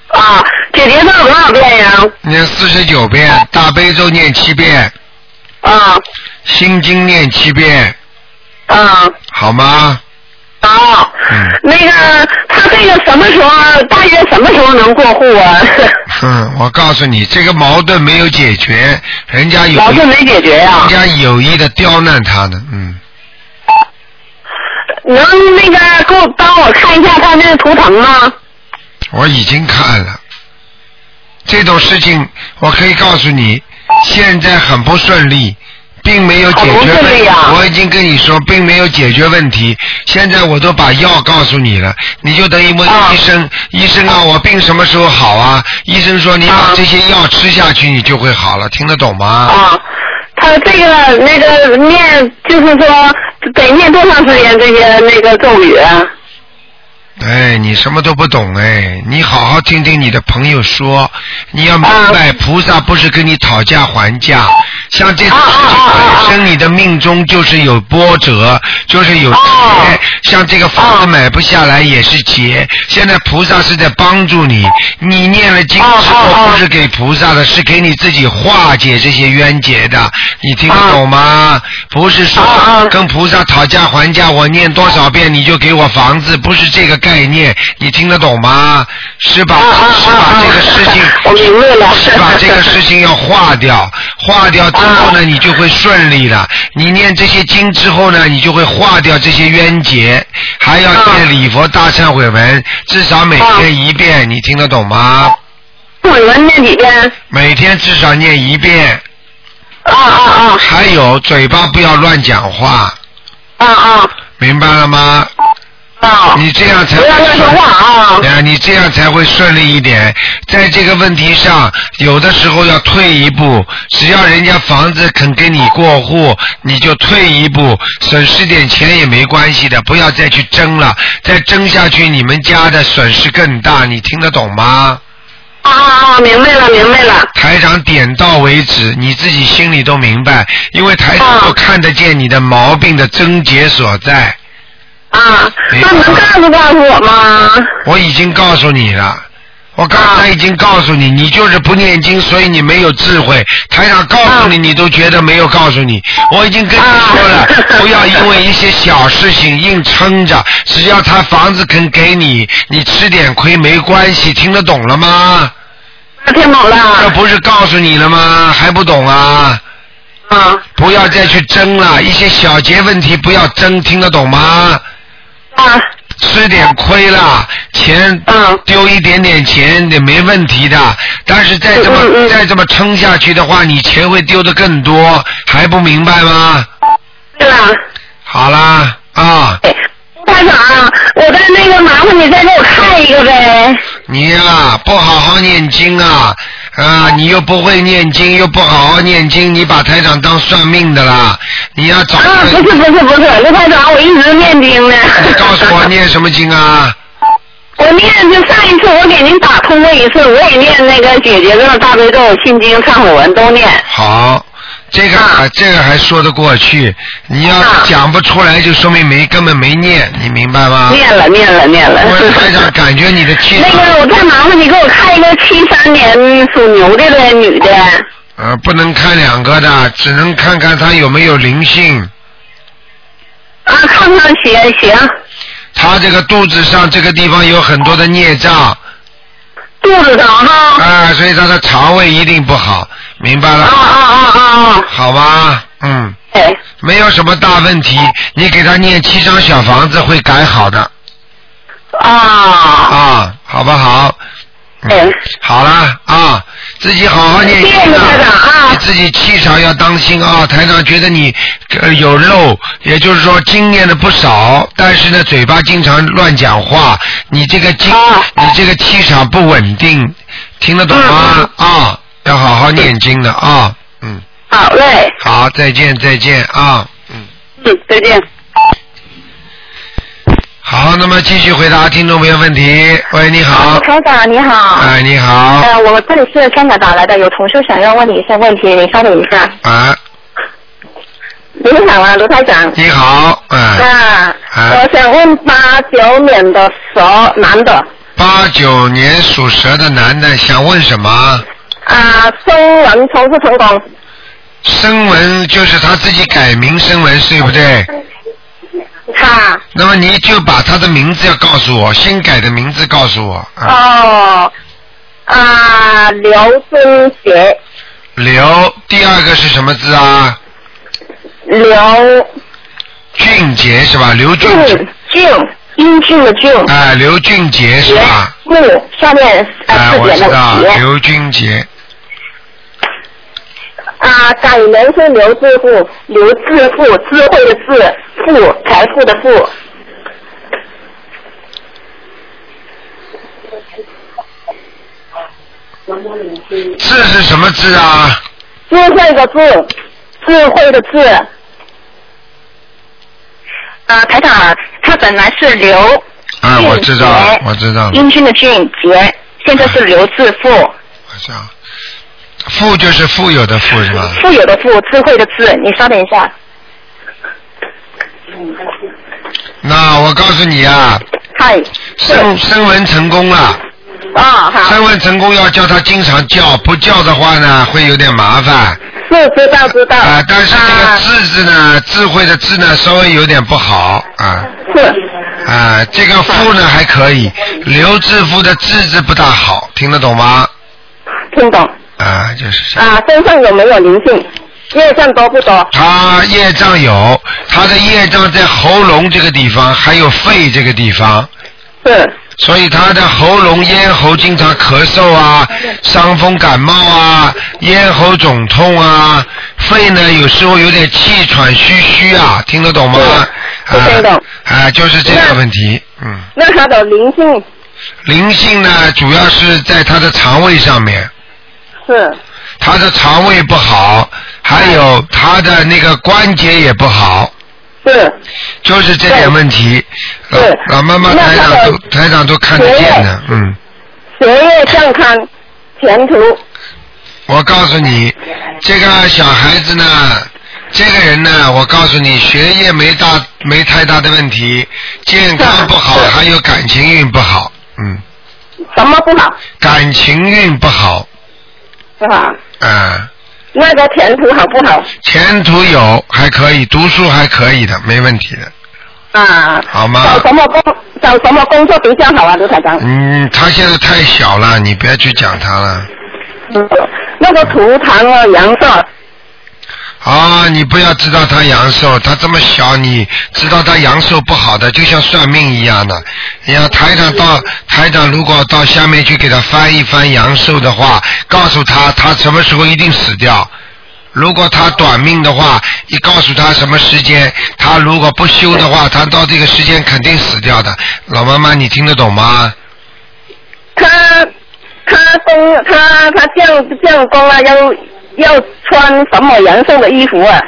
Speaker 7: 啊，姐姐咒多少遍呀？
Speaker 1: 念四十九遍，大悲咒念七遍，
Speaker 7: 啊。
Speaker 1: 心经念七遍，
Speaker 7: 啊。
Speaker 1: 好吗？
Speaker 7: 哦，
Speaker 1: 嗯
Speaker 7: 那个他这个什么时候，大约什么时候能过户啊？
Speaker 1: 嗯，我告诉你，这个矛盾没有解决，人家有
Speaker 7: 矛盾没解决呀、
Speaker 1: 人家有意的刁难他呢，嗯，
Speaker 7: 能那个给我帮我看一下他那个图腾吗？
Speaker 1: 我已经看了。这种事情，我可以告诉你，现在很不顺利，并没有解决问题。我已经跟你说，并没有解决问题。现在我都把药告诉你了，你就等于问
Speaker 7: 啊
Speaker 1: 医生，医生啊，我病什么时候好啊？医生说你把
Speaker 7: 啊
Speaker 1: 这些药吃下去，你就会好了，听得懂吗？
Speaker 7: 啊，他这个那个念，就是说得念多长时间这些那个咒语啊？
Speaker 1: 哎，你什么都不懂哎！你好好听听你的朋友说，你要明白，菩萨不是跟你讨价还价。像这种事情本身，你的命中就是有波折，就是有劫。像这个房子买不下来也是劫。现在菩萨是在帮助你，你念了经之后不是给菩萨的，是给你自己化解这些冤结的。你听得懂吗？不是说跟菩萨讨价还价，我念多少遍你就给我房子，不是这个概念。你听得懂吗？是把是把这个事情，
Speaker 7: 我明白了。
Speaker 1: 是把这个事情要化掉，化掉之后呢，你就会顺利了。你念这些经之后呢，你就会化掉这些冤结，还要念礼佛大忏悔文，至少每天一遍，你听得懂吗？
Speaker 7: 忏悔文念几遍？
Speaker 1: 每天至少念一遍。
Speaker 7: 啊啊啊！
Speaker 1: 还有嘴巴不要乱讲话。
Speaker 7: 啊啊！
Speaker 1: 明白了吗？
Speaker 7: 啊！
Speaker 1: 你这样才
Speaker 7: 不要乱说话啊！
Speaker 1: 啊，你这样才会顺利一点。在这个问题上，有的时候要退一步，只要人家房子肯给你过户，你就退一步，损失点钱也没关系的，不要再去争了，再争下去，你们家的损失更大。你听得懂吗？
Speaker 7: 啊啊啊！明白了，明白了。
Speaker 1: 台长点到为止，你自己心里都明白，因为台长都看得见你的毛病的症结所在。
Speaker 7: 啊，那能告诉告诉我吗？
Speaker 1: 我已经告诉你了，我刚才已经告诉你，你就是不念经，所以你没有智慧。台长告诉你，你都觉得没有告诉你。我已经跟你说了，不要因为一些小事情硬撑着，只要他房子肯给你，你吃点亏没关系。听得懂了吗？
Speaker 7: 听懂了。
Speaker 1: 这不是告诉你了吗？还不懂啊？
Speaker 7: 啊。
Speaker 1: 不要再去争了，一些小节问题不要争，听得懂吗？
Speaker 7: 啊。
Speaker 1: 吃点亏了，钱丢一点点钱也没问题的。但是再这么再这么撑下去的话，你钱会丢的更多，还不明白吗？
Speaker 7: 对啦。
Speaker 1: 好啦，啊。
Speaker 7: 台长，我在那个麻烦你再给我看一个呗。
Speaker 1: 你呀、不好好念经啊啊！你又不会念经，又不好好念经，你把台长当算命的啦？你要找
Speaker 7: 啊，不是不是不是，卢台长，我一直念经呢。
Speaker 1: 你告诉我念什么经啊？
Speaker 7: 我念就上一次我给您打通过一次，我也念那个姐姐的、大悲咒、心经、忏悔文都念。
Speaker 1: 好，这个、啊、这个还说得过去。你要是讲不出来，就说明没根本没念，你明白吗？
Speaker 7: 念了念了念了。
Speaker 1: 我台长感觉你的气
Speaker 7: 那个，我再麻烦你给我看一个七三年属牛的的女的。
Speaker 1: 呃，不能看两个的，只能看看她有没有灵性。
Speaker 7: 啊，看看行行。
Speaker 1: 她这个肚子上这个地方有很多的孽障。
Speaker 7: 肚子上哈。
Speaker 1: 啊，所以她的肠胃一定不好，明白了？
Speaker 7: 啊啊啊啊！
Speaker 1: 好吧，嗯。
Speaker 7: 哎。
Speaker 1: 没有什么大问题，你给他念七张小房子会改好的。
Speaker 7: 啊。
Speaker 1: 啊，好不好？
Speaker 7: 嗯。
Speaker 1: 好了啊，自己好好念经啊，你自己气场要当心啊。台长觉得你呃有漏，也就是说经念的不少，但是呢嘴巴经常乱讲话，你这个经，你这个气场不稳定，听得懂吗？啊，要好好念经的啊，嗯。
Speaker 7: 好嘞。
Speaker 1: 好，再见再见啊。
Speaker 7: 嗯，嗯再见。
Speaker 1: 好，那么继续回答听众朋友问题。喂，你好。
Speaker 8: 台长你好。
Speaker 1: 哎，你好。
Speaker 8: 呃，我这里是香港打来的，有同事想要问你一些问题，你稍等一下。
Speaker 1: 啊。
Speaker 8: 你好啊，卢台长。
Speaker 1: 你好，哎。
Speaker 8: 啊。
Speaker 1: 啊
Speaker 8: 我想问八九年的蛇男的
Speaker 1: 八九年属蛇的男的想问什么？
Speaker 8: 啊，声纹从事成功。
Speaker 1: 声纹就是他自己改名声纹，对不对？
Speaker 8: 他。
Speaker 1: 那么你就把他的名字要告诉我，新改的名字告诉我。啊、
Speaker 8: 哦。啊，刘俊杰。
Speaker 1: 刘，第二个是什么字啊？
Speaker 8: 刘。
Speaker 1: 俊杰是吧？刘俊杰。
Speaker 8: 俊，英俊的俊。
Speaker 1: 哎，刘俊杰是吧？
Speaker 8: 木下面
Speaker 1: 哎，我知道，刘俊杰。
Speaker 8: 啊，改名是刘致富，刘致富，智慧的智，富财富的富。
Speaker 1: 智是什么智啊？
Speaker 8: 智慧的智，智慧的智。啊，台长，他本来是刘
Speaker 1: 啊，我知道我知道了。
Speaker 8: 英俊的俊杰，现在是刘致富，
Speaker 1: 好像富就是富有的富是吧？
Speaker 8: 富有的富，智慧的智。你稍等一下。
Speaker 1: 那我告诉你啊，
Speaker 8: 嗨，
Speaker 1: 升升文成功了。
Speaker 8: 啊，好，
Speaker 1: 升文成功要叫他经常叫，不叫的话呢会有点麻烦。
Speaker 8: 是知道知道。
Speaker 1: 啊，但是这个
Speaker 8: 啊
Speaker 1: 智字呢，智慧的智呢稍微有点不好啊。
Speaker 8: 是
Speaker 1: 啊，这个富呢还可以，刘志富的智字不大好，听得懂吗？
Speaker 8: 听懂。
Speaker 1: 啊，就是这样。
Speaker 8: 啊，身上有没有灵性？业障多不多？
Speaker 1: 他业障有，他的业障在喉咙这个地方，还有肺这个地方，
Speaker 8: 是
Speaker 1: 所以他的喉咙、咽喉经常咳嗽啊，伤风感冒啊，咽喉肿痛啊，肺呢有时候有点气喘吁吁啊，听得懂吗？
Speaker 8: 听得懂
Speaker 1: 啊，啊，就是这个问题，嗯，
Speaker 8: 那他的灵性
Speaker 1: 灵性呢主要是在他的肠胃上面，
Speaker 8: 是。
Speaker 1: 他的肠胃不好，还有他的那个关节也不好。
Speaker 8: 是。
Speaker 1: 就是这点问题，老妈妈台长都台长都看得见的，嗯，
Speaker 8: 学业健康前途。
Speaker 1: 我告诉你，这个小孩子呢，这个人呢，我告诉你，学业没大没太大的问题，健康不好，还有感情运不好，嗯，
Speaker 8: 什么不好？
Speaker 1: 感情运不好，
Speaker 8: 是吧？
Speaker 1: 啊、
Speaker 8: 那个前途好不好？
Speaker 1: 前途有还可以，读书还可以的，没问题的，
Speaker 8: 啊，
Speaker 1: 好吗？
Speaker 8: 找什么工找什么工作比较好啊，刘台长？
Speaker 1: 嗯，他现在太小了，你不要去讲他了。
Speaker 8: 嗯，那个图腾啊，颜色
Speaker 1: 啊，你不要知道他阳寿，他这么小，你知道他阳寿不好的，就像算命一样的。你要台长到台长，如果到下面去给他翻一翻阳寿的话，告诉他他什么时候一定死掉。如果他短命的话，你告诉他什么时间，他如果不修的话，他到这个时间肯定死掉的。老妈妈，你听得懂吗？
Speaker 8: 他他工他他这样这样工啊，要要穿什么颜色的衣服啊？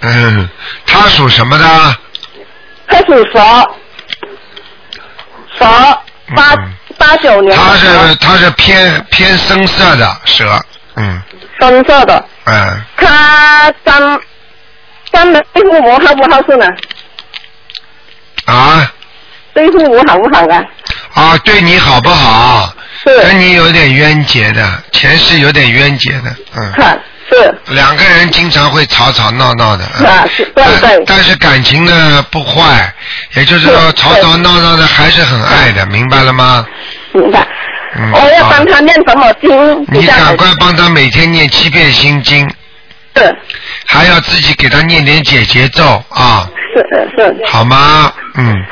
Speaker 1: 嗯，他属什么的？
Speaker 8: 他属蛇，蛇八
Speaker 1: 嗯
Speaker 8: 八九年
Speaker 1: 他是他是偏偏深色的蛇，嗯
Speaker 8: 深色的，
Speaker 1: 嗯，
Speaker 8: 他三三的对父母好不好顺呢？
Speaker 1: 啊
Speaker 8: 对父母好不好啊？
Speaker 1: 啊，对你好不好？
Speaker 8: 是。
Speaker 1: 跟你有点冤结的，前世有点冤结的，嗯，
Speaker 8: 看是。
Speaker 1: 两个人经常会吵吵闹闹的，嗯。
Speaker 8: 啊是对
Speaker 1: 但
Speaker 8: 对。
Speaker 1: 但是感情呢不坏，也就是说吵吵闹闹的还是很爱的，明白了吗？
Speaker 8: 明白。
Speaker 1: 嗯
Speaker 8: 我要帮他念什么经
Speaker 1: 你赶？快帮他每天念七遍心经，
Speaker 8: 是。
Speaker 1: 还要自己给他念点解结咒啊。
Speaker 8: 是是是，
Speaker 1: 好吗？嗯，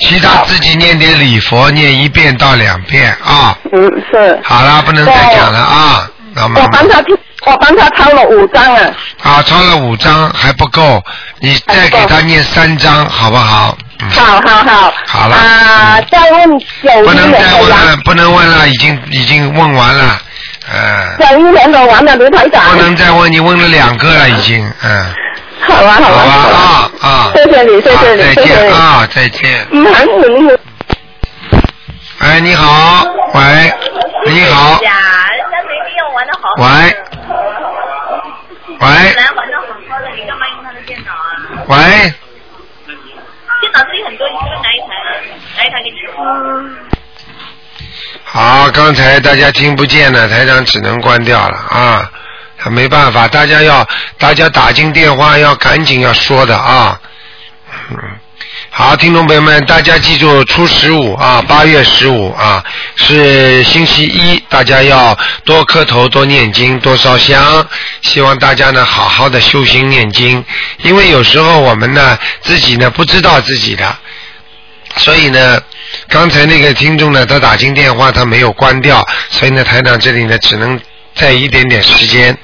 Speaker 1: 其他自己念点礼佛，念一遍到两遍啊。
Speaker 8: 嗯是。
Speaker 1: 好了，不能再讲了啊。老妈妈
Speaker 8: 我帮他我帮他抄了五张啊。
Speaker 1: 啊，抄了五张还不够，你再给他念三张，好不好？嗯，
Speaker 8: 好好好。
Speaker 1: 好了
Speaker 8: 啊，再问九
Speaker 1: 不能
Speaker 8: 一年的
Speaker 1: 再问了，，不能问了，已经已经问完了，呃，
Speaker 8: 九一年的完了，刘台长。
Speaker 1: 不能再问，你问了两个了已经，嗯，
Speaker 8: 好啊好啊。
Speaker 1: 好吧
Speaker 8: 好
Speaker 1: 啊啊，
Speaker 8: 谢谢你，谢谢你，
Speaker 1: 再
Speaker 8: 谢谢你。
Speaker 1: 见啊，再见。
Speaker 8: 嗯，很努力。
Speaker 1: 哎，你好，喂，你好，
Speaker 9: 呀，人家没必要玩的好。
Speaker 1: 喂，喂，
Speaker 9: 来玩的好好的，你干嘛用他的电脑啊？
Speaker 1: 喂，
Speaker 9: 电脑这里很多，你随便拿一台，拿一台给你用。
Speaker 1: 好，刚才大家听不见了，台长只能关掉了啊，他没办法，大家要大家打进电话要赶紧要说的啊，好，听众朋友们，大家记住，初十五啊，八月十五啊，是星期一，大家要多磕头、多念经、多烧香，希望大家呢好好的修心念经，因为有时候我们呢自己呢不知道自己的，所以呢，刚才那个听众呢，他打进电话，他没有关掉，所以呢，台长这里呢只能在一点点时间。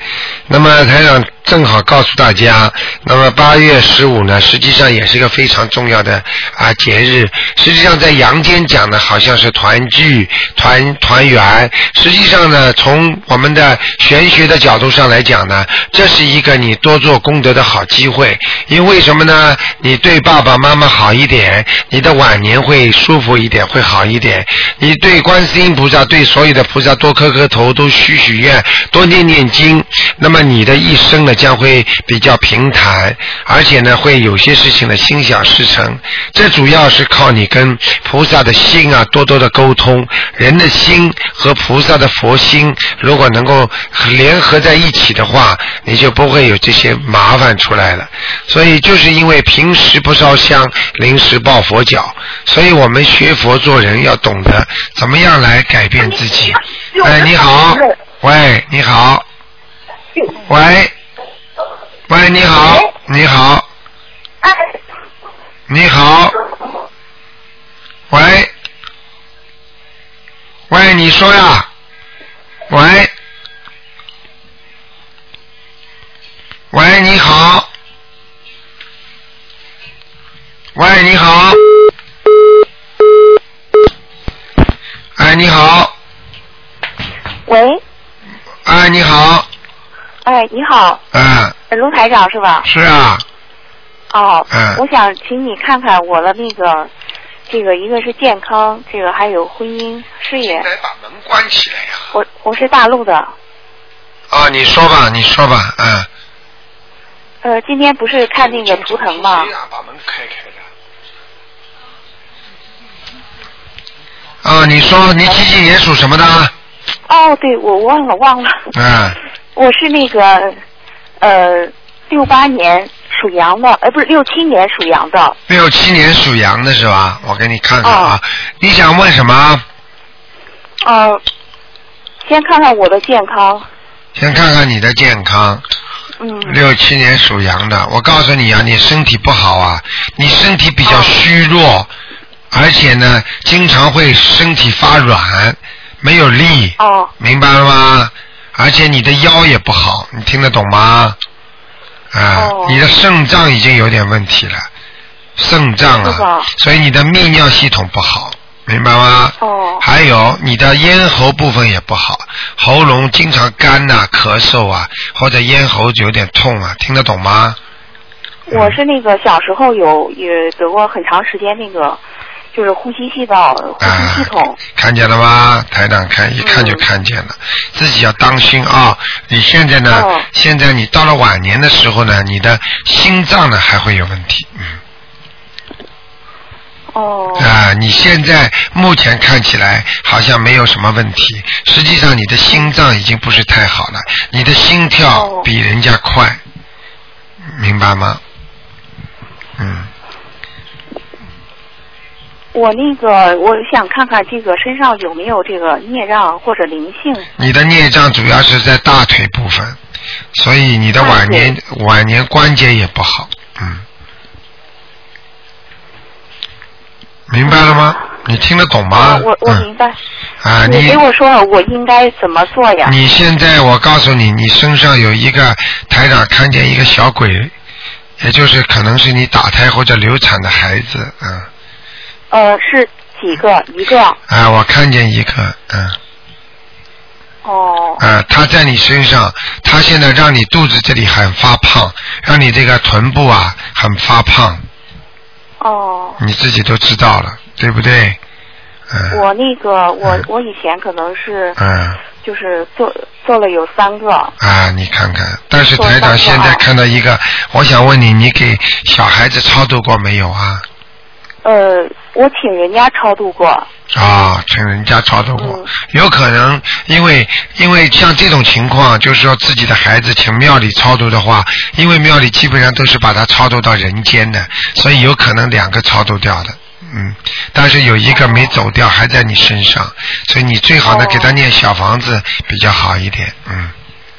Speaker 1: 那么台长正好告诉大家，那么八月十五呢，实际上也是一个非常重要的啊节日。实际上在阳间讲呢，好像是团聚、团团圆。实际上呢，从我们的玄学的角度上来讲呢，这是一个你多做功德的好机会。因为什么呢？你对爸爸妈妈好一点，你的晚年会舒服一点，会好一点。你对观世音菩萨、对所有的菩萨多磕磕头，多许许愿，多念念经。那么你的一生呢，将会比较平坦，而且呢，会有些事情呢心想事成。这主要是靠你跟菩萨的心啊多多的沟通。人的心和菩萨的佛心，如果能够联合在一起的话，你就不会有这些麻烦出来了。所以就是因为平时不烧香，临时抱佛脚，所以我们学佛做人要懂得怎么样来改变自己。哎，你好，喂，你好，喂，喂，你好，你好，你好，喂，喂，你说呀，喂，喂，你好，喂，你好，哎，你好，
Speaker 10: 喂，
Speaker 1: 哎，你好，
Speaker 10: 哎，你好，
Speaker 1: 嗯，
Speaker 10: 卢台长是吧？
Speaker 1: 是啊，
Speaker 10: 哦，
Speaker 1: 嗯
Speaker 10: 我想请你看看我的那个，这个一个是健康，这个还有婚姻、事业。
Speaker 1: 来把门关起来呀、
Speaker 10: 我我是大陆的，
Speaker 1: 啊，你说吧，你说吧，嗯。
Speaker 10: 呃，今天不是看那个图腾吗？
Speaker 1: 把门开开的。啊，你说你几几年属什么的？
Speaker 10: 哦，对，我忘了忘了，
Speaker 1: 嗯，
Speaker 10: 我是那个呃六八年属羊的，呃不是六七年属羊的，
Speaker 1: 六七年属羊的是吧？我给你看看啊。你想问什么？
Speaker 10: 呃，先看看我的健康，
Speaker 1: 先看看你的健康。
Speaker 10: 嗯。
Speaker 1: 六七年属羊的，我告诉你啊，你身体不好啊，你身体比较虚弱，而且呢，经常会身体发软，没有力。
Speaker 10: 哦。
Speaker 1: 明白了吗？而且你的腰也不好，你听得懂吗？啊，
Speaker 10: 哦
Speaker 1: 你的肾脏已经有点问题了，肾脏啊，所以你的泌尿系统不好，明白吗？
Speaker 10: 哦。
Speaker 1: 还有你的咽喉部分也不好，喉咙经常干呐、咳嗽啊，或者咽喉有点痛啊，听得懂吗？
Speaker 10: 我是那个小时候有也得过很长时间那个，就是呼吸系统、呼吸系统。
Speaker 1: 看见了吗？台长看一看就看见了，自己要当心啊！你现在呢？
Speaker 10: 哦
Speaker 1: 现在你到了晚年的时候呢，你的心脏呢还会有问题，嗯。
Speaker 10: 哦。
Speaker 1: 啊，你现在目前看起来好像没有什么问题，实际上你的心脏已经不是太好了，你的心跳
Speaker 10: 哦
Speaker 1: 比人家快，明白吗？嗯，
Speaker 10: 我那个我想看看这个身上有没有这个孽障或者灵性。
Speaker 1: 你的孽障主要是在大腿部分，所以你的晚年晚年关节也不好，嗯，明白了吗？你听得懂吗？
Speaker 10: 啊我我
Speaker 1: 嗯
Speaker 10: 明白。
Speaker 1: 啊，你
Speaker 10: 你给我说说我应该怎么做呀？
Speaker 1: 你现在我告诉你，你身上有一个台长看见一个小鬼，也就是可能是你打胎或者流产的孩子，嗯，
Speaker 10: 呃，是几个？一个。
Speaker 1: 啊，我看见一个，嗯，
Speaker 10: 哦。
Speaker 1: 啊，他在你身上，他现在让你肚子这里很发胖，让你这个臀部啊很发胖，
Speaker 10: 哦。
Speaker 1: 你自己都知道了，对不对？嗯
Speaker 10: 我那个我我以前可能是
Speaker 1: 嗯
Speaker 10: 就是做做了有三个。
Speaker 1: 啊，你看看，但是台长现在看到一个，我想问你，你给小孩子超度过没有啊？
Speaker 10: 呃，我请人家超度过。
Speaker 1: 啊，请人家超度过，有可能因为因为像这种情况，就是说自己的孩子请庙里超度的话，因为庙里基本上都是把他超度到人间的，所以有可能两个超度掉的，嗯，但是有一个没走掉，还在你身上，所以你最好呢给他念小房子比较好一点，嗯。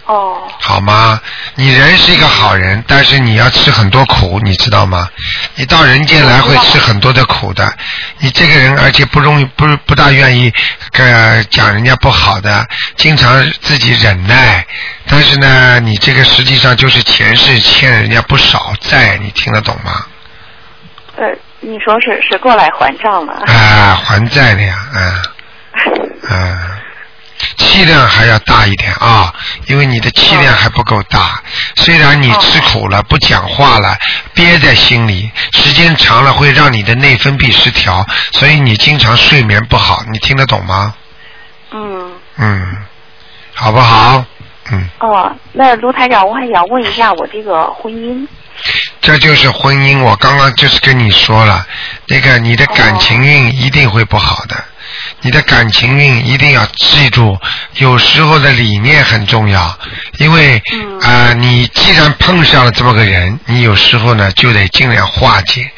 Speaker 10: 哦，
Speaker 1: 好吗？你人是一个好人，但是你要吃很多苦，你知道吗？你到人间来会吃很多的苦的。你这个人，而且不容易，不不大愿意呃讲人家不好的，经常自己忍耐。但是呢，你这个实际上就是前世欠人家不少债，你听得懂吗？
Speaker 10: 呃，你说是是过来还账了？
Speaker 1: 啊，还债的呀，啊，啊，气量还要大一点啊，因为你的气量还不够大。虽然你吃苦了，不讲话了，憋在心里，时间长了会让你的内分泌失调，所以你经常睡眠不好。你听得懂吗？
Speaker 10: 嗯。
Speaker 1: 嗯，好不好？嗯，
Speaker 10: 哦，那卢台长，我还想问一下我这个婚姻。
Speaker 1: 这就是婚姻。我刚刚就是跟你说了，那个你的感情运一定会不好的。你的感情运一定要记住，有时候的理念很重要，因为啊、呃你既然碰上了这么个人，你有时候呢就得尽量化解。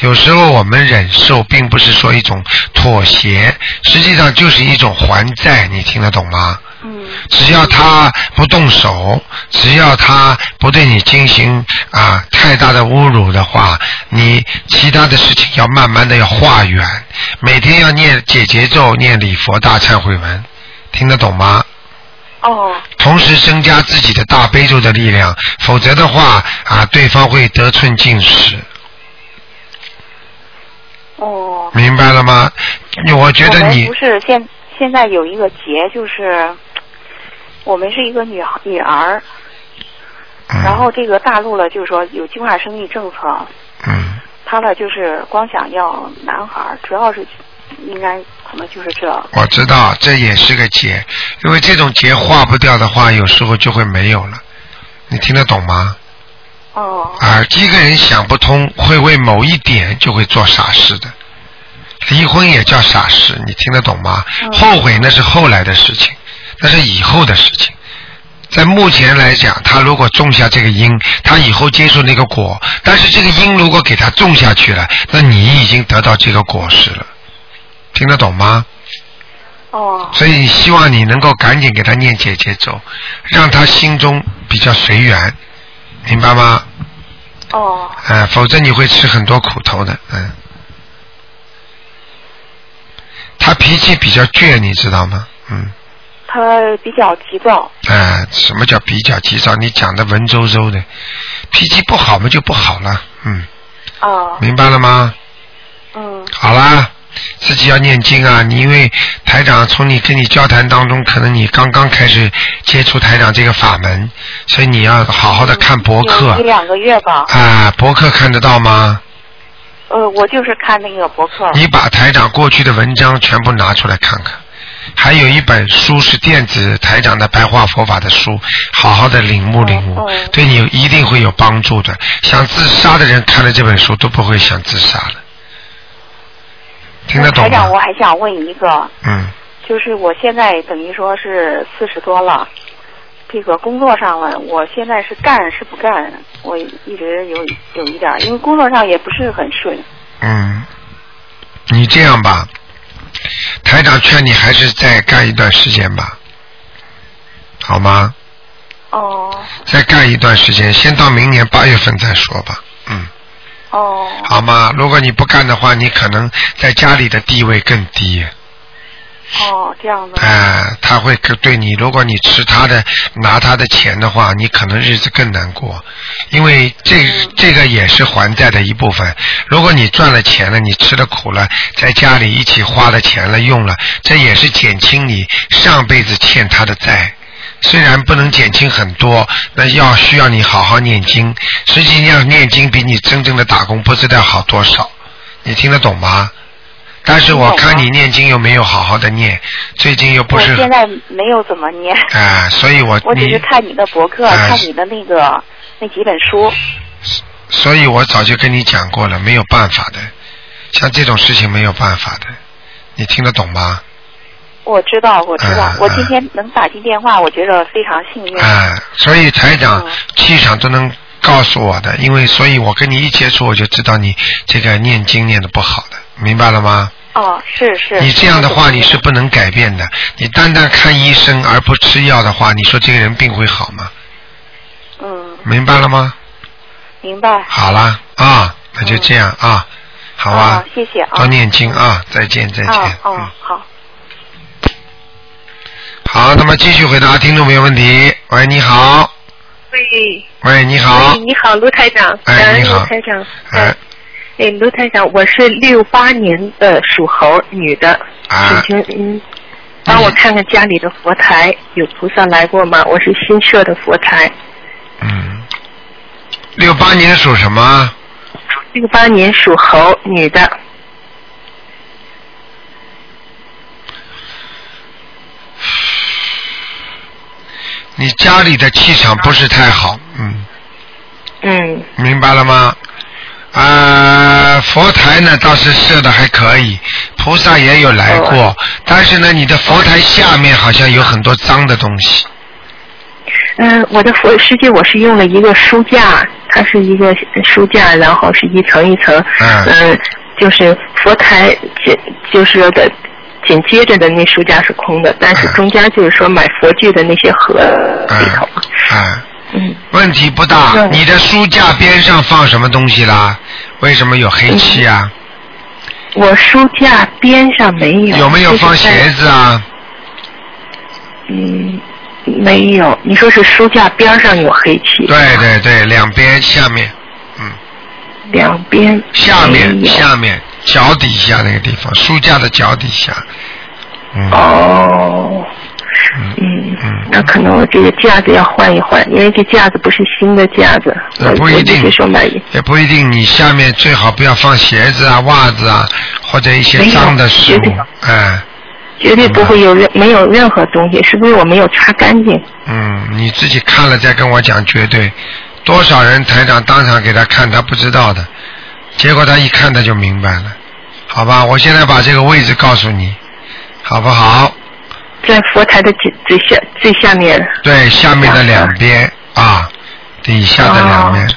Speaker 1: 有时候我们忍受，并不是说一种妥协，实际上就是一种还债。你听得懂吗？只要他不动手，只要他不对你进行啊太大的侮辱的话，你其他的事情要慢慢的要化缘，每天要念解节奏，念礼佛大忏悔文，听得懂吗？
Speaker 10: 哦。
Speaker 1: 同时增加自己的大悲咒的力量，否则的话啊，对方会得寸进尺。
Speaker 10: 哦。
Speaker 1: 明白了吗？我觉得你
Speaker 10: 不是现现在有一个结，就是我们是一个女女儿，
Speaker 1: 嗯
Speaker 10: 然后这个大陆了，就是说有计划生育政策，
Speaker 1: 嗯，
Speaker 10: 他呢就是光想要男孩，主要是应该可能就是这。
Speaker 1: 我知道这也是个结，因为这种结化不掉的话，有时候就会没有了。你听得懂吗？
Speaker 10: 哦。
Speaker 1: 啊，一个人想不通，会为某一点就会做傻事的。离婚也叫傻事，你听得懂吗？后悔那是后来的事情，那是以后的事情。在目前来讲，他如果种下这个因，他以后接受那个果。但是这个因如果给他种下去了，那你已经得到这个果实了。听得懂吗？
Speaker 10: 哦。
Speaker 1: 所以希望你能够赶紧给他念姐姐咒，让他心中比较随缘，明白吗？
Speaker 10: 哦。
Speaker 1: 啊，否则你会吃很多苦头的，嗯。他脾气比较倔，你知道吗？嗯。
Speaker 10: 他比较急躁。
Speaker 1: 啊，什么叫比较急躁？你讲的文绉绉的，脾气不好嘛就不好了，嗯，
Speaker 10: 哦。
Speaker 1: 明白了吗？
Speaker 10: 嗯。
Speaker 1: 好啦，自己要念经啊！你因为台长从你跟你交谈当中，可能你刚刚开始接触台长这个法门，所以你要好好的看博客
Speaker 10: 有一两个月吧。
Speaker 1: 啊，博客看得到吗？
Speaker 10: 呃，我就是看那个博客。
Speaker 1: 你把台长过去的文章全部拿出来看看，还有一本书是电子台长的白话佛法的书，好好的领悟领悟，对你一定会有帮助的。想自杀的人看了这本书都不会想自杀了，听得懂
Speaker 10: 台长，我还想问一个，
Speaker 1: 嗯，
Speaker 10: 就是我现在等于说是四十多了，这个工作上了，我现在是干是不干，我一直有有一点，因为工作上也不是很顺。
Speaker 1: 嗯，你这样吧，台长劝你还是再干一段时间吧，好吗？
Speaker 10: 哦
Speaker 1: 再干一段时间，先到明年八月份再说吧。嗯，
Speaker 10: 哦
Speaker 1: 好吗？如果你不干的话，你可能在家里的地位更低。
Speaker 10: 哦，这样子。
Speaker 1: 哎、他会更对你，如果你吃他的拿他的钱的话，你可能日子更难过，因为这、这个也是还债的一部分。如果你赚了钱了，你吃了苦了，在家里一起花了钱了用了，这也是减轻你上辈子欠他的债。虽然不能减轻很多，那要需要你好好念经。实际上念经比你真正的打工不知道好多少，你听得懂吗？但是我看你念经又没有好好的念，最近又不是
Speaker 10: 我现在没有怎么念，
Speaker 1: 啊，所以我
Speaker 10: 我只是看你的博客，
Speaker 1: 哎
Speaker 10: 看你的那个那几本书。
Speaker 1: 所以我早就跟你讲过了，没有办法的，像这种事情没有办法的，你听得懂吗？
Speaker 10: 我知道，我知道，
Speaker 1: 嗯
Speaker 10: 我今天能打进电话，我觉得非常幸运。
Speaker 1: 啊，所以台长
Speaker 10: 嗯。
Speaker 1: 气场都能告诉我的，因为所以我跟你一接触，我就知道你这个念经念的不好的，明白了吗？
Speaker 11: 哦，是是。
Speaker 1: 你这样的话，你是不能改变的。你单单看医生而不吃药的话，你说这个人病会好吗？
Speaker 11: 嗯，
Speaker 1: 明白了吗？
Speaker 11: 明白。
Speaker 1: 好了啊，那就这样啊，好吧
Speaker 11: 啊，谢谢啊。
Speaker 1: 多念经啊，再见再见。
Speaker 11: 哦哦，好。
Speaker 1: 好，那么继续回答听众朋友问题。喂，你好。
Speaker 12: 喂。
Speaker 1: 喂，你好
Speaker 12: 喂，。你好，卢台长。
Speaker 1: 哎你好
Speaker 12: 卢台长。
Speaker 1: 哎，
Speaker 12: 哎，卢台长，我是六八年的属猴女的，
Speaker 1: 啊
Speaker 12: 请请嗯，帮我看看家里的佛台有菩萨来过吗？我是新设的佛台，
Speaker 1: 嗯，六八年属什么？
Speaker 12: 六八年属猴女的。
Speaker 1: 你家里的气场不是太好，嗯，
Speaker 12: 嗯
Speaker 1: 明白了吗？啊、佛台呢倒是设的还可以，菩萨也有来过，但是呢，你的佛台下面好像有很多脏的东西。
Speaker 12: 嗯，我的佛实际我是用了一个书架，它是一个书架，然后是一层一层，
Speaker 1: 嗯。
Speaker 12: 就是佛台紧就是的紧接着的那书架是空的，但是中间就是说买佛具的那些盒里头，
Speaker 1: 啊，
Speaker 12: 嗯，
Speaker 1: 问题不大。你的书架边上放什么东西啦？为什么有黑漆啊？
Speaker 12: 我书架边上没有。
Speaker 1: 有没有放鞋子啊？
Speaker 12: 嗯，没有。你说是书架边上有黑漆？
Speaker 1: 对对对，两边下面嗯
Speaker 12: 两边
Speaker 1: 下面下面脚底下那个地方，书架的脚底下。嗯。
Speaker 12: 哦。嗯，那可能我这个架子要换一换，因为这架子不是新的架子，
Speaker 1: 不一定也不一定，你下面最好不要放鞋子啊、袜子啊，或者一些脏的事
Speaker 12: 绝对
Speaker 1: 物。哎，
Speaker 12: 绝对不会有任没有任何东西，是不是我没有擦干净？
Speaker 1: 嗯，你自己看了再跟我讲，绝对。多少人台长当场给他看，他不知道的，结果他一看他就明白了，好吧？我现在把这个位置告诉你，好不好？
Speaker 12: 在佛台的最最下最下面。
Speaker 1: 对，下面的两边啊，底下的两边。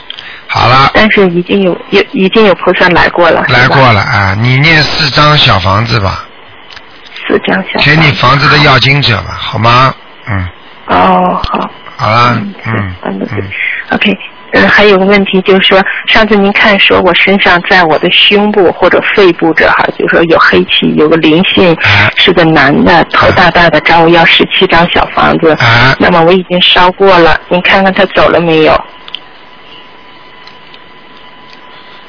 Speaker 1: 好了，
Speaker 12: 但是已经有有已经有菩萨来过了，
Speaker 1: 来过了啊！你念四张小房子吧，
Speaker 12: 四张小。
Speaker 1: 给你房子的要经者吧，好吗？嗯，
Speaker 12: 哦，好。
Speaker 1: 好了，嗯
Speaker 12: 嗯 OK，嗯，还有个问题就是说，上次您看说我身上在我的胸部或者肺部这哈，就是说有黑气，有个灵性，
Speaker 1: 啊
Speaker 12: 是个男的，头大大的，找我要十七张小房子。
Speaker 1: 啊
Speaker 12: 那么我已经烧过了，您看看他走了没有？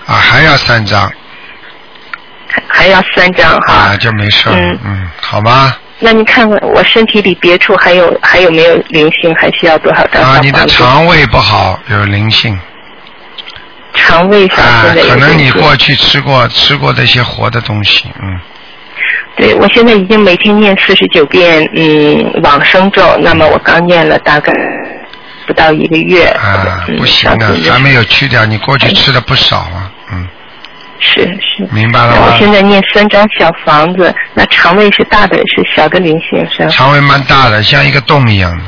Speaker 1: 啊，还要三张
Speaker 12: 还要三张哈。
Speaker 1: 啊，就没事，
Speaker 12: 嗯
Speaker 1: 嗯，好吗？
Speaker 12: 那你看看我身体里别处还有还有没有灵性，还需要多少张
Speaker 1: 啊，你的肠胃不好，有灵性
Speaker 12: 肠胃上
Speaker 1: 啊可能你过去吃过吃过这些活的东西，嗯，
Speaker 12: 对，我现在已经每天念四十九遍嗯往生咒，那么我刚念了大概不到一个月。
Speaker 1: 啊，
Speaker 12: 嗯
Speaker 1: 不行啊，还没有去掉，你过去吃的不少啊，嗯，
Speaker 12: 是是。
Speaker 1: 明白了
Speaker 12: 吗我？现在念三张小房子，那肠胃是大的是小的灵性是吧？
Speaker 1: 肠胃蛮大的，像一个洞一样的，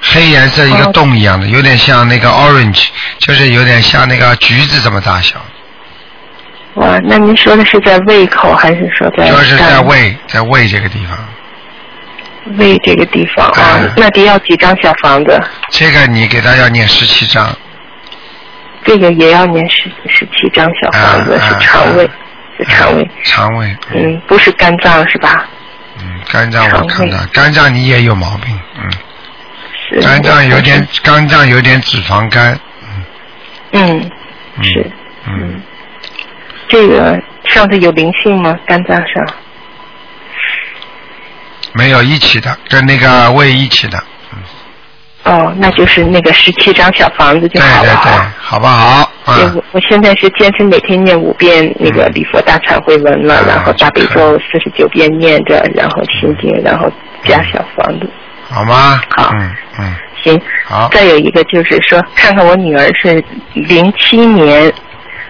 Speaker 1: 黑颜色一个
Speaker 12: 哦
Speaker 1: 洞一样的，有点像那个 orange，就是有点像那个橘子这么大小，
Speaker 12: 哇，那您说的是在胃口还是说在？
Speaker 1: 就是在。胃，在胃这个地方。
Speaker 12: 胃这个地方啊，那得要几张小房子？
Speaker 1: 这个你给他要念十七章，
Speaker 12: 这个也要念十十七张小房子，
Speaker 1: 啊
Speaker 12: 是肠胃，是肠胃，
Speaker 1: 肠胃，
Speaker 12: 嗯，不是肝脏是吧？
Speaker 1: 嗯，肝脏我看到，肝脏你也有毛病，嗯，
Speaker 12: 是。
Speaker 1: 肝脏有点，肝脏有点脂肪肝，
Speaker 12: 嗯，
Speaker 1: 嗯
Speaker 12: 是。
Speaker 1: 嗯，
Speaker 12: 这个上次有灵性吗？肝脏上？
Speaker 1: 没有一起的，跟那个胃一起的，
Speaker 12: 哦，那就是那个十七张小房子就好了
Speaker 1: 对对对
Speaker 12: 哈。，
Speaker 1: 好不好？
Speaker 12: 对，
Speaker 1: 啊，
Speaker 12: 我我现在是坚持每天念五遍那个礼佛大忏悔文了，然后大悲咒四十九遍念着，然后心经，然后加小房子。
Speaker 1: 好吗？
Speaker 12: 好
Speaker 1: 嗯嗯，
Speaker 12: 行。
Speaker 1: 好。
Speaker 12: 再有一个就是说，看看我女儿是零七年，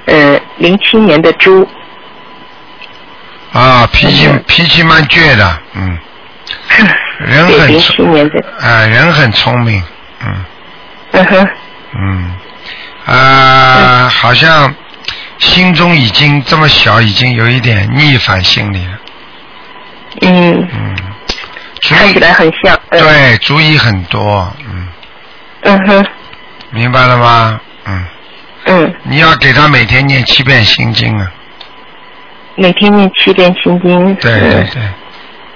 Speaker 12: 呃，零七年的猪，
Speaker 1: 啊，脾气脾气蛮倔的，嗯，人，很
Speaker 12: 零七年的，
Speaker 1: 啊，人很聪明，嗯
Speaker 12: 嗯哼，
Speaker 1: 嗯，啊，好像心中已经这么小，已经有一点逆反心理了。
Speaker 12: 嗯，
Speaker 1: 嗯，
Speaker 12: 看起来很像。嗯、
Speaker 1: 对，主意很多，嗯，
Speaker 12: 嗯哼，
Speaker 1: 明白了吗？嗯，
Speaker 12: 嗯，
Speaker 1: 你要给他每天念七遍心经啊。
Speaker 12: 每天念七遍心经。
Speaker 1: 对对对，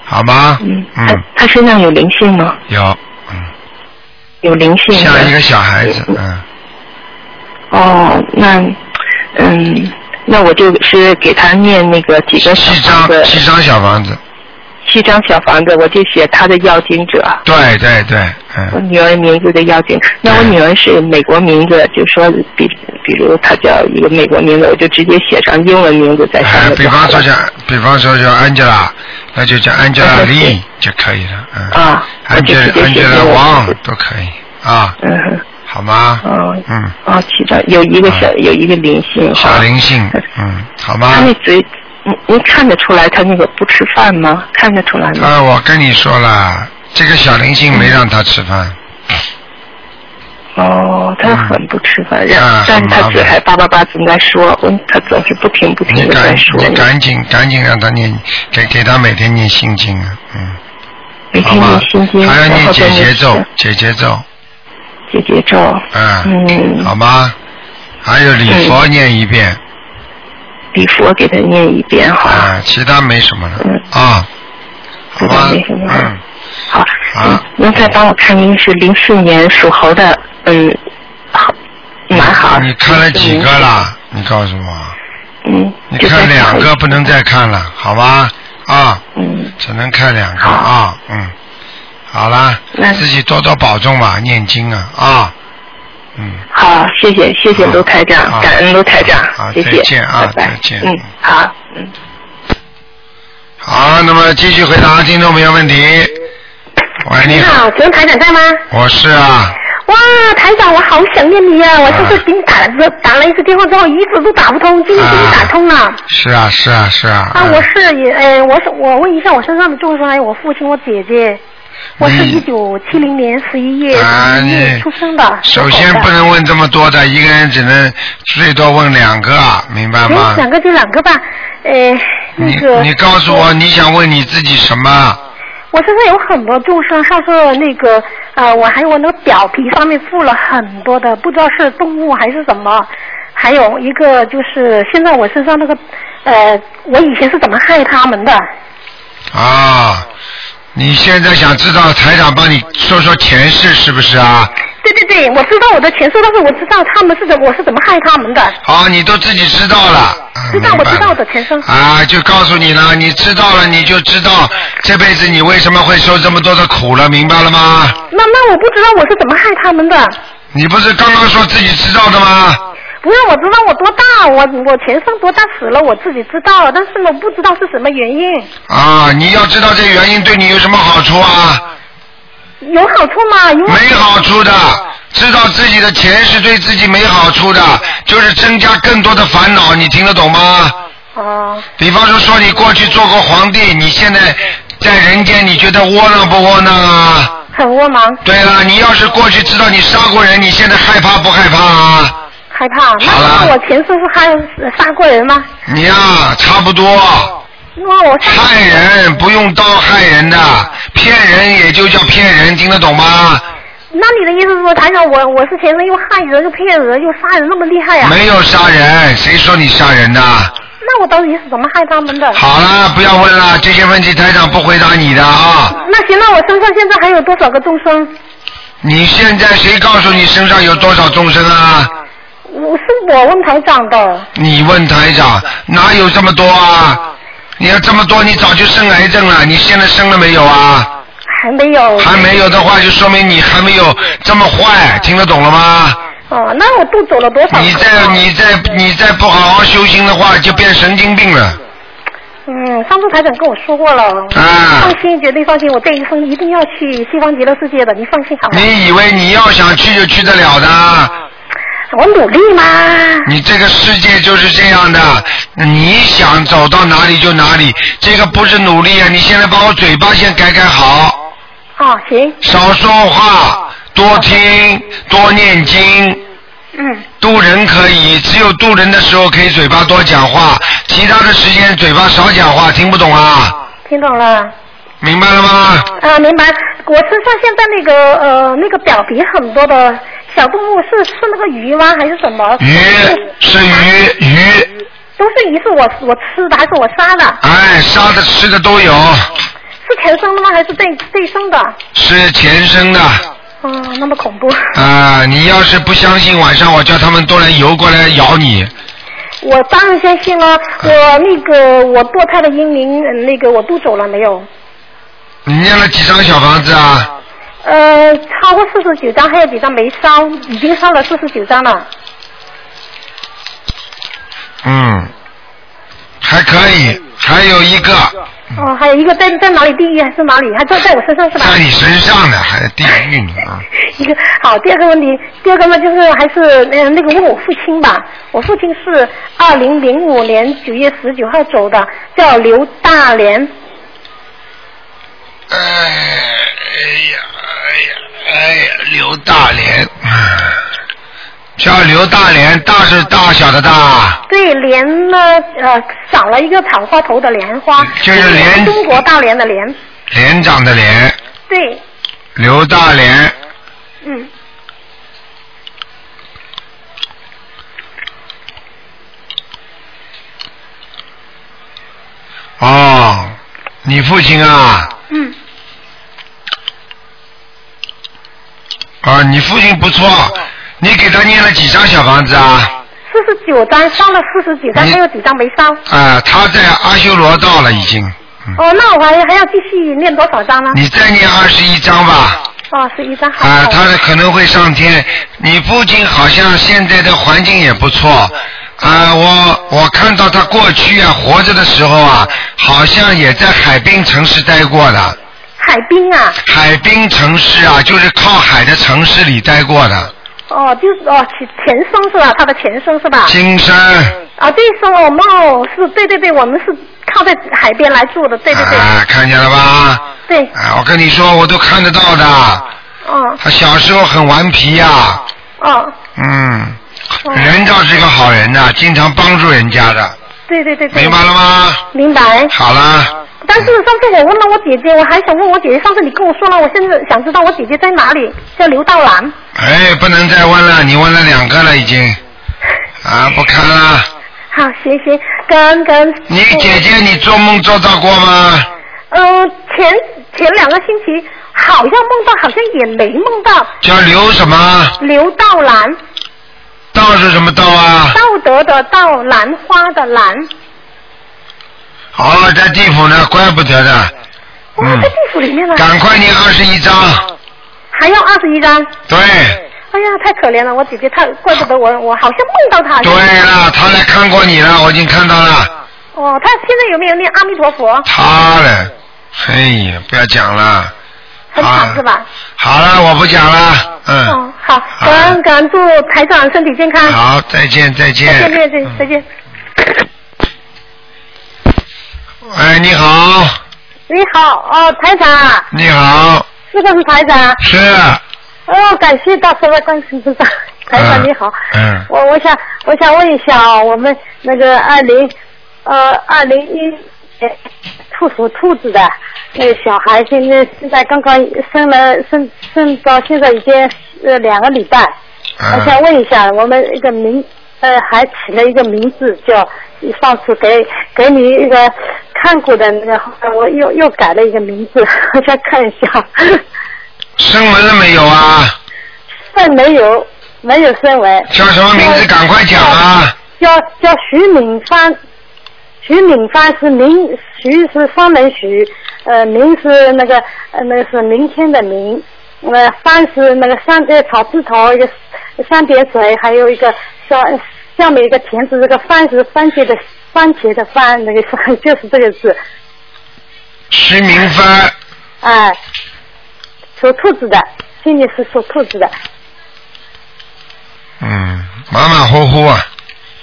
Speaker 1: 好吗？
Speaker 12: 嗯，
Speaker 1: 嗯。
Speaker 12: 他他身上有灵性吗？
Speaker 1: 有，嗯。
Speaker 12: 有灵性。
Speaker 1: 像一个小孩子，嗯，
Speaker 12: 哦，那嗯，那我就是给他念那个几个
Speaker 1: 七
Speaker 12: 小房子，
Speaker 1: 张七张小房子，
Speaker 12: 七张小房子，我就写他的要经者。
Speaker 1: 对对对，
Speaker 12: 我
Speaker 1: 嗯，
Speaker 12: 女儿名字的要紧，那我女儿是美国名字，就说比比如她叫一个美国名字，我就直接写上英文名字在上
Speaker 1: 哎，
Speaker 12: 面就好了。
Speaker 1: 比方说叫，比方说叫 Angela，那就叫 Angela Lee 就可以了，嗯
Speaker 12: 啊，我就
Speaker 1: ，Angela
Speaker 12: 直接写英
Speaker 1: Angela Wang。都可以啊，
Speaker 12: 嗯哼，
Speaker 1: 好吗？
Speaker 12: 嗯
Speaker 1: 嗯，
Speaker 12: 哦，七张有一个小有一个灵性
Speaker 1: 小。灵性，嗯，好吗
Speaker 12: 他？那嘴，您您看得出来他那个不吃饭吗？看得出来吗？
Speaker 1: 啊，我跟你说了，这个小灵性没让他吃饭，
Speaker 12: 哦，他很不吃饭，然
Speaker 1: 啊
Speaker 12: 但是他嘴还叭叭叭总在说，我他总是不停不停
Speaker 1: 你赶
Speaker 12: 的在说。
Speaker 1: 你赶紧赶紧让他念，给给他每天念心经啊，嗯，
Speaker 12: 每天
Speaker 1: 好吗
Speaker 12: 念心经，
Speaker 1: 还要念解
Speaker 12: 然后再
Speaker 1: 结咒
Speaker 12: 念，
Speaker 1: 解结咒，
Speaker 12: 解结咒。
Speaker 1: 嗯，
Speaker 12: 嗯，
Speaker 1: 好吗？还有礼佛念一遍，
Speaker 12: 礼佛给他念一遍好。
Speaker 1: 啊，其他没什么了。
Speaker 12: 嗯，
Speaker 1: 啊，好
Speaker 12: 其他
Speaker 1: 吧
Speaker 12: 没什么，
Speaker 1: 嗯，
Speaker 12: 好，
Speaker 1: 好
Speaker 12: 嗯，您再帮我看您是零四年属猴的，嗯，好，男孩。
Speaker 1: 你看了几个？啦？你告诉我，
Speaker 12: 嗯，
Speaker 1: 你看两个，不能再看了，好吧？啊，
Speaker 12: 嗯，
Speaker 1: 只能看两个啊，嗯，好啦，
Speaker 12: 那
Speaker 1: 自己多多保重吧，念经啊啊，嗯。
Speaker 12: 好，谢谢谢谢卢台长
Speaker 1: 好，
Speaker 12: 感恩卢台长
Speaker 1: 好，
Speaker 12: 谢谢，
Speaker 1: 再见啊
Speaker 12: 拜拜
Speaker 1: 再见
Speaker 12: 嗯，好，嗯。
Speaker 1: 好，那么继续回答听众朋友问题。喂，你好，
Speaker 13: 请问台长在吗？
Speaker 1: 我是啊，
Speaker 13: 哇，台长，我好想念你啊！我就是给你打了之打了一次电话之后，一直都打不通，今天给你打通了。
Speaker 1: 是啊，是啊，是啊。
Speaker 13: 啊，
Speaker 1: 嗯
Speaker 13: 我是也，呃，我是我问一下我身上的众生，还有我父亲、我姐姐。我是
Speaker 1: 你
Speaker 13: 一九七零年十一月
Speaker 1: 啊
Speaker 13: 十一月
Speaker 1: 你
Speaker 13: 出生的。
Speaker 1: 首先不能问这么多的，一个人只能最多问两个，明白吗
Speaker 13: 行，？两个就两个吧。呃，那
Speaker 1: 你
Speaker 13: 个。
Speaker 1: 你告诉我你想问你自己什么？
Speaker 13: 我身上有很多众生，上次那个呃，我还有我那个表皮上面附了很多的，不知道是动物还是什么。还有一个就是现在我身上那个呃，我以前是怎么害他们的？
Speaker 1: 啊，你现在想知道台长帮你说说前世是不是啊？
Speaker 13: 对对对，我知道我的前世，但是我知道他们是怎我是怎么害他们的。
Speaker 1: 好，你都自己知道了。嗯
Speaker 13: 知道我知道我的前生。
Speaker 1: 啊，就告诉你了，你知道了，你就知道这辈子你为什么会受这么多的苦了，明白了吗？
Speaker 13: 那那我不知道我是怎么害他们的。
Speaker 1: 你不是刚刚说自己知道的吗？
Speaker 13: 不是，我知道我多大，我我前生多大死了，我自己知道，但是呢，我不知道是什么原因。
Speaker 1: 啊，你要知道这原因对你有什么好处啊？
Speaker 13: 有好处吗？有
Speaker 1: 没好处的，知道自己的前世对自己没好处的，就是增加更多的烦恼，你听得懂吗？
Speaker 13: 哦。
Speaker 1: 比方说，说你过去做过皇帝，你现在在人间，你觉得窝囊不窝囊啊？
Speaker 13: 很窝囊。
Speaker 1: 对了，你要是过去知道你杀过人，你现在害怕不害怕啊？
Speaker 13: 害怕。那我前世是害杀过人吗？
Speaker 1: 你呀、差不多。
Speaker 13: 那我
Speaker 1: 害人不用刀害人的，骗人也就叫骗人，听得懂吗？
Speaker 13: 那你的意思是说，台长，我我是前生又害人又骗人又杀人那么厉害呀、
Speaker 1: 没有杀人，谁说你杀人的？
Speaker 13: 那我到底是怎么害他们的？
Speaker 1: 好了，不要问了，这些问题台长不回答你的啊。
Speaker 13: 那行，那我身上现在还有多少个众生？
Speaker 1: 你现在谁告诉你身上有多少众生啊？
Speaker 13: 我是我问台长的。
Speaker 1: 你问台长，哪有这么多啊？你要这么多，你早就生癌症了，你现在生了没有啊？
Speaker 13: 还没有。
Speaker 1: 还没有的话，就说明你还没有这么坏，听得懂了吗？
Speaker 13: 哦，那我都走了多少？
Speaker 1: 你再你再你再不好好修心的话，就变神经病了。
Speaker 13: 嗯，上次台长跟我说过了，
Speaker 1: 啊
Speaker 13: 放心，绝对放心，我这一生一定要去西方极乐世界的，你放心好吗？
Speaker 1: 你以为你要想去就去得了的？
Speaker 13: 我努力吗。
Speaker 1: 你这个世界就是这样的，你想走到哪里就哪里，这个不是努力啊！你现在把我嘴巴先改改好，
Speaker 13: 哦，行。
Speaker 1: 少说话，多听，多念经，
Speaker 13: 嗯。
Speaker 1: 渡人可以，只有渡人的时候可以嘴巴多讲话，其他的时间嘴巴少讲话，听不懂啊？
Speaker 13: 听懂了。
Speaker 1: 明白了吗？
Speaker 13: 啊，明白。我身上现在那个呃那个表皮很多的小动物是是那个鱼吗？还是什么？
Speaker 1: 鱼是鱼鱼，
Speaker 13: 都是鱼，是我我吃的还是我杀的？
Speaker 1: 哎，杀的吃的都有，
Speaker 13: 是前生的吗？还是对对生的？
Speaker 1: 是前生的。
Speaker 13: 哦，那么恐怖。
Speaker 1: 啊，你要是不相信，晚上我叫他们都来游过来咬你。
Speaker 13: 我当然相信了，我那个我堕胎的英灵，嗯那个我渡走了没有？
Speaker 1: 你念了几张小房子啊？
Speaker 13: 呃，超过四十九张，还有几张没烧，已经烧了四十九张了。
Speaker 1: 嗯，还可以，还有一个
Speaker 13: 哦，还有一个在在哪里？地狱还是哪里？还在在我身上是吧？
Speaker 1: 在你身上呢，还地狱呢啊！
Speaker 13: 一个好，第二个问题，第二个呢就是还是呃那个问我父亲吧。我父亲是二零零五年九月十九号走的，叫刘大连。
Speaker 1: 哎呀，哎呀，刘大连，叫刘大连，大是大小的大，
Speaker 13: 对，莲呢呃少了一个草花头的莲花，
Speaker 1: 就是莲。
Speaker 13: 中国大连的莲。
Speaker 1: 连长的连，
Speaker 13: 对，
Speaker 1: 刘大连，
Speaker 13: 嗯，
Speaker 1: 哦，你父亲啊，
Speaker 13: 嗯，
Speaker 1: 啊，你父亲不错，你给他念了几张小房子啊？
Speaker 13: 四十九张上了四十几张，还有几张没上。
Speaker 1: 啊，他在阿修罗道了已经，
Speaker 13: 哦，那我还还要继续念多少张呢？
Speaker 1: 你再念二十一张吧。
Speaker 13: 哦，十一张好。
Speaker 1: 啊，他可能会上天。你父亲好像现在的环境也不错。啊，我我看到他过去啊，活着的时候啊，好像也在海滨城市待过的。
Speaker 13: 海滨啊。
Speaker 1: 海滨城市啊，就是靠海的城市里待过的。
Speaker 13: 哦，就是哦前前生是吧？他的前生是吧？
Speaker 1: 金山。
Speaker 13: 啊，对生我们哦是对对对，我们是靠在海边来住的，对对对。
Speaker 1: 啊，看见了吧？
Speaker 13: 对。
Speaker 1: 啊，我跟你说，我都看得到的。
Speaker 13: 哦。
Speaker 1: 他小时候很顽皮呀、
Speaker 13: 哦，
Speaker 1: 嗯，人倒是个好人呐、经常帮助人家的。
Speaker 13: 对对对对。
Speaker 1: 明白了吗？
Speaker 13: 明白。
Speaker 1: 好了，
Speaker 13: 但是上次我问了我姐姐，我还想问我姐姐，上次你跟我说了，我现在想知道我姐姐在哪里，叫刘道兰。
Speaker 1: 哎，不能再问了，你问了两个了已经。啊，不看了。
Speaker 13: 好，行行，跟跟。
Speaker 1: 你姐姐，你做梦做到过吗？
Speaker 13: 呃，前前两个星期好像梦到，好像也没梦到。
Speaker 1: 叫刘什么？
Speaker 13: 刘道兰，
Speaker 1: 道是什么道啊？
Speaker 13: 道德的道，兰花的兰。
Speaker 1: 哦，在地府呢，怪不得的。
Speaker 13: 哇，在地府里面了。
Speaker 1: 赶快念二十一章。
Speaker 13: 还要二十一张。
Speaker 1: 对。
Speaker 13: 哎呀，太可怜了，我姐姐太，怪不得我，我好像梦到她。
Speaker 1: 对了，他来看过你了，我已经看到了。
Speaker 13: 哦，她现在有没有念阿弥陀佛？
Speaker 1: 他嘞，哎呀，不要讲了。
Speaker 13: 很惨是吧？
Speaker 1: 好了，我不讲了，嗯。
Speaker 13: 哦，好，感恩感恩，祝台长身体健康。
Speaker 1: 好，再见再见。
Speaker 13: 再见再见再见。
Speaker 1: 哎，你好，
Speaker 14: 你好，哦，台长，
Speaker 1: 你好，
Speaker 14: 是不是台长？
Speaker 1: 是，
Speaker 14: 哦，感谢大慈大观世音菩萨，台长你好，
Speaker 1: 嗯，
Speaker 14: 我我想我想问一下，我们那个二零呃二零一年兔属兔子的那个小孩，现在现在刚刚生了生生到现在已经呃两个礼拜，
Speaker 1: 啊
Speaker 14: 我想问一下，我们一个名呃还起了一个名字叫上次给给你一个看过的那个，后我又又改了一个名字，我 再看一下。
Speaker 1: 升文了没有啊？
Speaker 14: 但没有没有升为。
Speaker 1: 叫什么名字？赶快讲啊！
Speaker 14: 叫叫徐敏芳，徐敏芳是明，徐是双人徐，呃，明是那个呃那个是明天的明，呃，芳是那个三个草字头一个三点水，还有一个下下面一个田字，这个番是番茄的番茄的番，那个番就是这个字，
Speaker 1: 徐明帆，
Speaker 14: 哎，属兔子的，今年是属兔子的，
Speaker 1: 嗯，马马虎虎啊，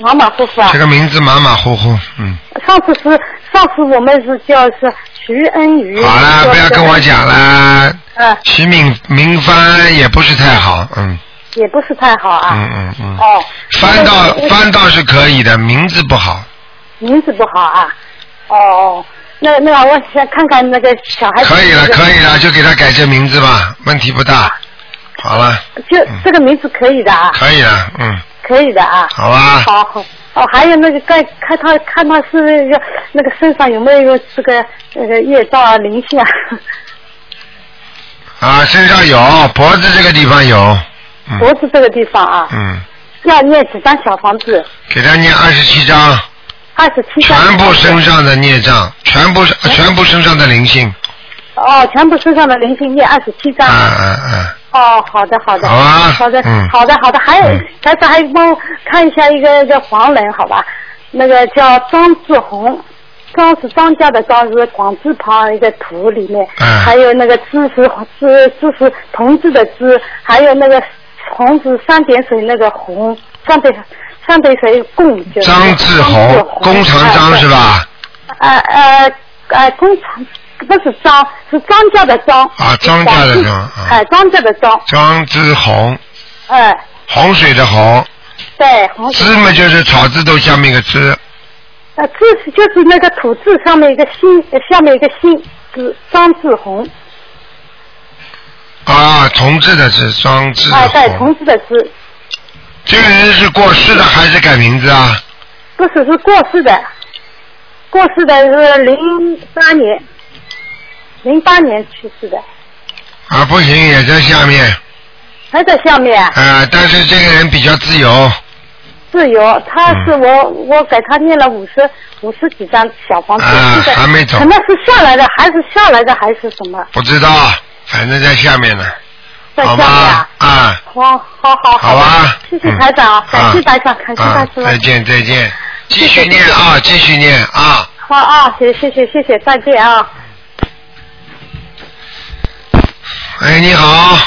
Speaker 14: 马马虎虎啊。
Speaker 1: 这个名字马马虎虎，嗯，
Speaker 14: 上次是上次我们是叫是徐恩宇。
Speaker 1: 好了，不要跟我讲了。
Speaker 14: 嗯。
Speaker 1: 徐敏明帆也不是太好，嗯，
Speaker 14: 也不是太好啊。
Speaker 1: 嗯嗯嗯。
Speaker 14: 哦，
Speaker 1: 翻到翻到是可以的，名字不好。
Speaker 14: 名字不好啊。哦哦，那那我想看看那个小孩子。
Speaker 1: 可以了，可以了，就给他改这名字吧，问题不大。好了，
Speaker 14: 就这个名字可以的啊。
Speaker 1: 可以了，嗯，
Speaker 14: 可以的啊。
Speaker 1: 好吧。
Speaker 14: 好好。哦，还有那个看看他看他是那个那个身上有没有这个那个业障啊灵性啊？
Speaker 1: 啊，身上有，脖子这个地方有，
Speaker 14: 脖子这个地方啊，
Speaker 1: 嗯，
Speaker 14: 要念几张小房子？
Speaker 1: 给他念二十七章，
Speaker 14: 二十七张。
Speaker 1: 全部身上的孽障，全部是全部身上的灵性，
Speaker 14: 哦，全部身上的灵性念二十七张。
Speaker 1: 嗯嗯嗯，
Speaker 14: 哦，好的好的。
Speaker 1: 好啊
Speaker 14: 好的
Speaker 1: 嗯
Speaker 14: 好的好的，还有台长还帮我看一下一个一个黄人，好吧？那个叫张志红。张是张家的张，是广字旁一个土里面，
Speaker 1: 嗯
Speaker 14: 还有那个知是知知是同志的知，还有那个红是三点水那个红，三点三点水共就是
Speaker 1: 张志红，工长张是？吧？
Speaker 14: 呃呃呃，工长不是张，是张家的张。
Speaker 1: 啊，张家的张，啊。
Speaker 14: 哎，张家的张，
Speaker 1: 张之红，
Speaker 14: 哎，
Speaker 1: 洪水的洪，
Speaker 14: 对，红
Speaker 1: 枝嘛就是草字头下面一个枝，
Speaker 14: 呃，字就是那个土字上面一个心，呃下面一个心，是张志宏，
Speaker 1: 啊，同志的志，双志
Speaker 14: 啊，对，同志的志，
Speaker 1: 这个人是过世的还是改名字啊？
Speaker 14: 不是是过世的，过世的是零八年，零八年去世的，
Speaker 1: 啊，不行，也在下面。
Speaker 14: 还在下面啊。
Speaker 1: 啊，但是这个人比较自由，
Speaker 14: 自由，他是
Speaker 1: 嗯
Speaker 14: 我、我给他念了五十五十几张小房子，
Speaker 1: 啊
Speaker 14: 现在
Speaker 1: 还没走
Speaker 14: 可能是下来的，还是下来的，还是什么？
Speaker 1: 不知道，反正在下面呢。
Speaker 14: 在下
Speaker 1: 好
Speaker 14: 面啊？。
Speaker 1: 啊，
Speaker 14: 好，好好
Speaker 1: 好吧
Speaker 14: 谢谢台长，感谢台长，感谢
Speaker 1: 啊
Speaker 14: 台，长。
Speaker 1: 再见再见，继续念啊，继续念啊。
Speaker 14: 好啊，谢谢谢谢谢，再见啊。
Speaker 1: 哎，你好，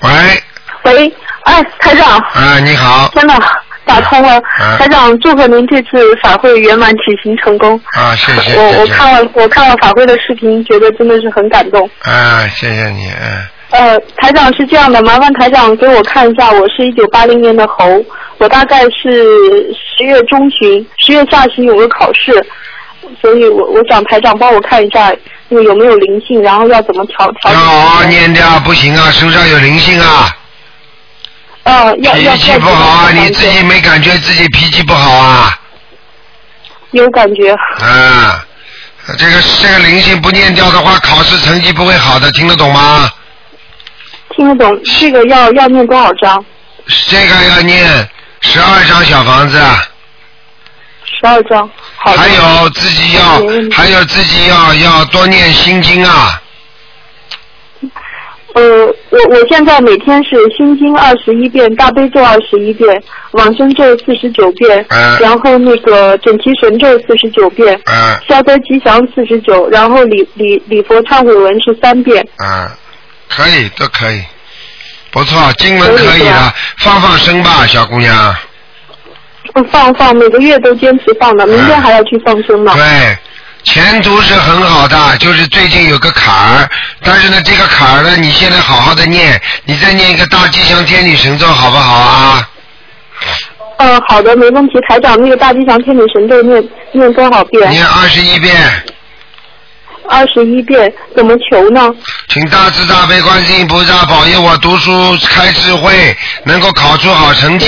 Speaker 1: 喂，
Speaker 15: 喂，哎，台长。
Speaker 1: 啊，你好，
Speaker 15: 天哪，打通了。
Speaker 1: 啊
Speaker 15: 台长，祝贺您这次法会圆满举行成功。
Speaker 1: 啊，谢谢，
Speaker 15: 我我看了我看了法会的视频，觉得真的是很感动。
Speaker 1: 啊，谢谢你，嗯，
Speaker 15: 呃，台长是这样的，麻烦台长给我看一下，我是一九八零年的猴，我大概是十月中旬、十月下旬有个考试，所以我我想台长帮我看一下，那个有没有灵性，然后要怎么调调
Speaker 1: 要好好念掉，不行啊，身上有灵性啊，
Speaker 15: 呃，要
Speaker 1: 脾
Speaker 15: 要
Speaker 1: 气不好啊，你自己没感觉自己脾气不好啊？
Speaker 15: 有感觉。
Speaker 1: 啊，这个这个灵性不念掉的话，考试成绩不会好的，听得懂吗？
Speaker 15: 听得懂，这个要要念多少章？
Speaker 1: 这个要念十二张小房子，啊
Speaker 15: 十二章。好。
Speaker 1: 还有自己要，还有自己要要多念心经啊，
Speaker 15: 呃，我我现在每天是心经二十一遍，大悲咒二十一遍，往生咒四十九遍，
Speaker 1: 嗯
Speaker 15: 然后那个准提神咒四十九遍，
Speaker 1: 嗯
Speaker 15: 消灾吉祥四十九，然后礼礼礼佛忏悔文是三遍。
Speaker 1: 嗯，可以都可以，不错，经文可以了，放放生吧，小姑娘。
Speaker 15: 嗯放放，每个月都坚持放的，明天还要去放生呢。
Speaker 1: 对，前途是很好的，就是最近有个坎儿，但是呢，这个坎儿呢，你现在好好的念，你再念一个大吉祥天女神咒，好不好啊？
Speaker 15: 嗯，好的，没问题。台长，那个大吉祥天女神咒念念多少遍？
Speaker 1: 念二十一遍，
Speaker 15: 二十一遍，怎么求呢？
Speaker 1: 请大慈大悲观世音菩萨保佑我读书开智慧，能够考出好成绩。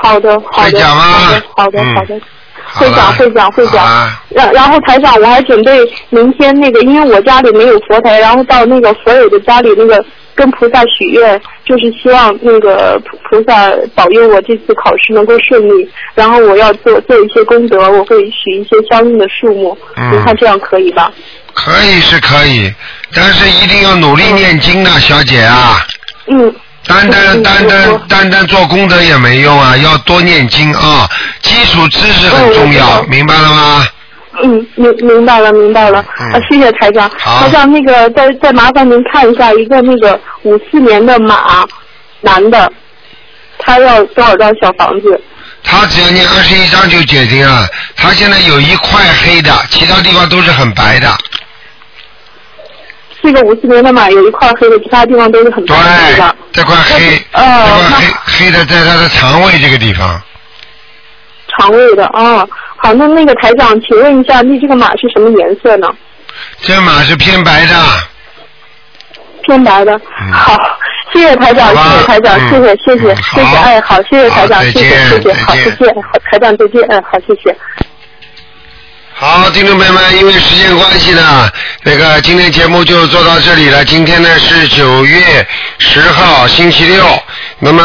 Speaker 15: 好的，好
Speaker 1: 讲吗
Speaker 15: 好的，好的，
Speaker 1: 嗯
Speaker 15: 好的。
Speaker 1: 好了
Speaker 15: 会讲会讲会讲
Speaker 1: 啊，
Speaker 15: 然然后台长，我还准备明天那个，因为我家里没有佛台，然后到那个佛友的家里那个跟菩萨许愿，就是希望那个菩菩萨保佑我这次考试能够顺利，然后我要做做一些功德，我会许一些相应的数目，
Speaker 1: 嗯
Speaker 15: 您看这样可以吧？
Speaker 1: 可以是可以，但是一定要努力念经啊，小姐啊。
Speaker 15: 嗯。
Speaker 1: 单单单单单单做功德也没用啊，要多念经啊，基础知识很重要，明白了吗？
Speaker 15: 嗯，明明白了，明白了。
Speaker 1: 嗯
Speaker 15: 啊，谢谢台长。台长，那个再再麻烦您看一下一个那个五四年的马，男的，他要多少张小房子？
Speaker 1: 他只要念二十一章就解决了，他现在有一块黑的，其他地方都是很白的。
Speaker 15: 是一个五四年的马，有一块黑的，其他地方都是很白的，对？
Speaker 1: 这块黑，
Speaker 15: 呃，
Speaker 1: 这块黑黑的在他的肠胃这个地方。
Speaker 15: 肠胃的啊。好，那那个台长，请问一下，那这个马是什么颜色呢？
Speaker 1: 这马是偏白的。
Speaker 15: 偏白的。好，谢谢台长，谢谢台长，谢谢谢谢谢谢，哎，好，谢谢台长，谢谢谢谢，好，再见，好，台长再见，哎，好，谢谢。
Speaker 1: 好，听众朋友们，因为时间关系呢，那个今天节目就做到这里了。今天呢是九月十号，星期六，那么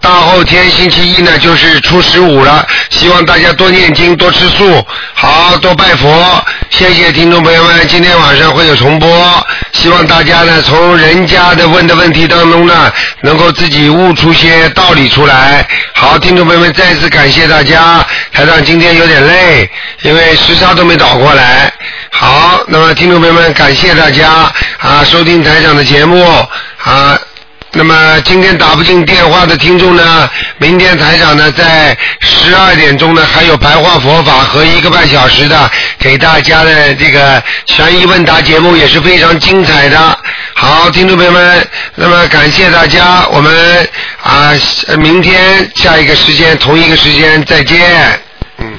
Speaker 1: 大后天星期一呢就是初十五了。希望大家多念经，多吃素，好，多拜佛。谢谢听众朋友们，今天晚上会有重播。希望大家呢从人家的问的问题当中呢，能够自己悟出些道理出来。好，听众朋友们，再次感谢大家。台长今天有点累，因为时差都没倒过来。好，那么听众朋友们，感谢大家啊，收听台长的节目啊。那么今天打不进电话的听众呢，明天台长呢在十二点钟呢还有白话佛法和一个半小时的给大家的这个悬疑问答节目也是非常精彩的。好，听众朋友们，那么感谢大家，我们啊明天下一个时间同一个时间再见。嗯。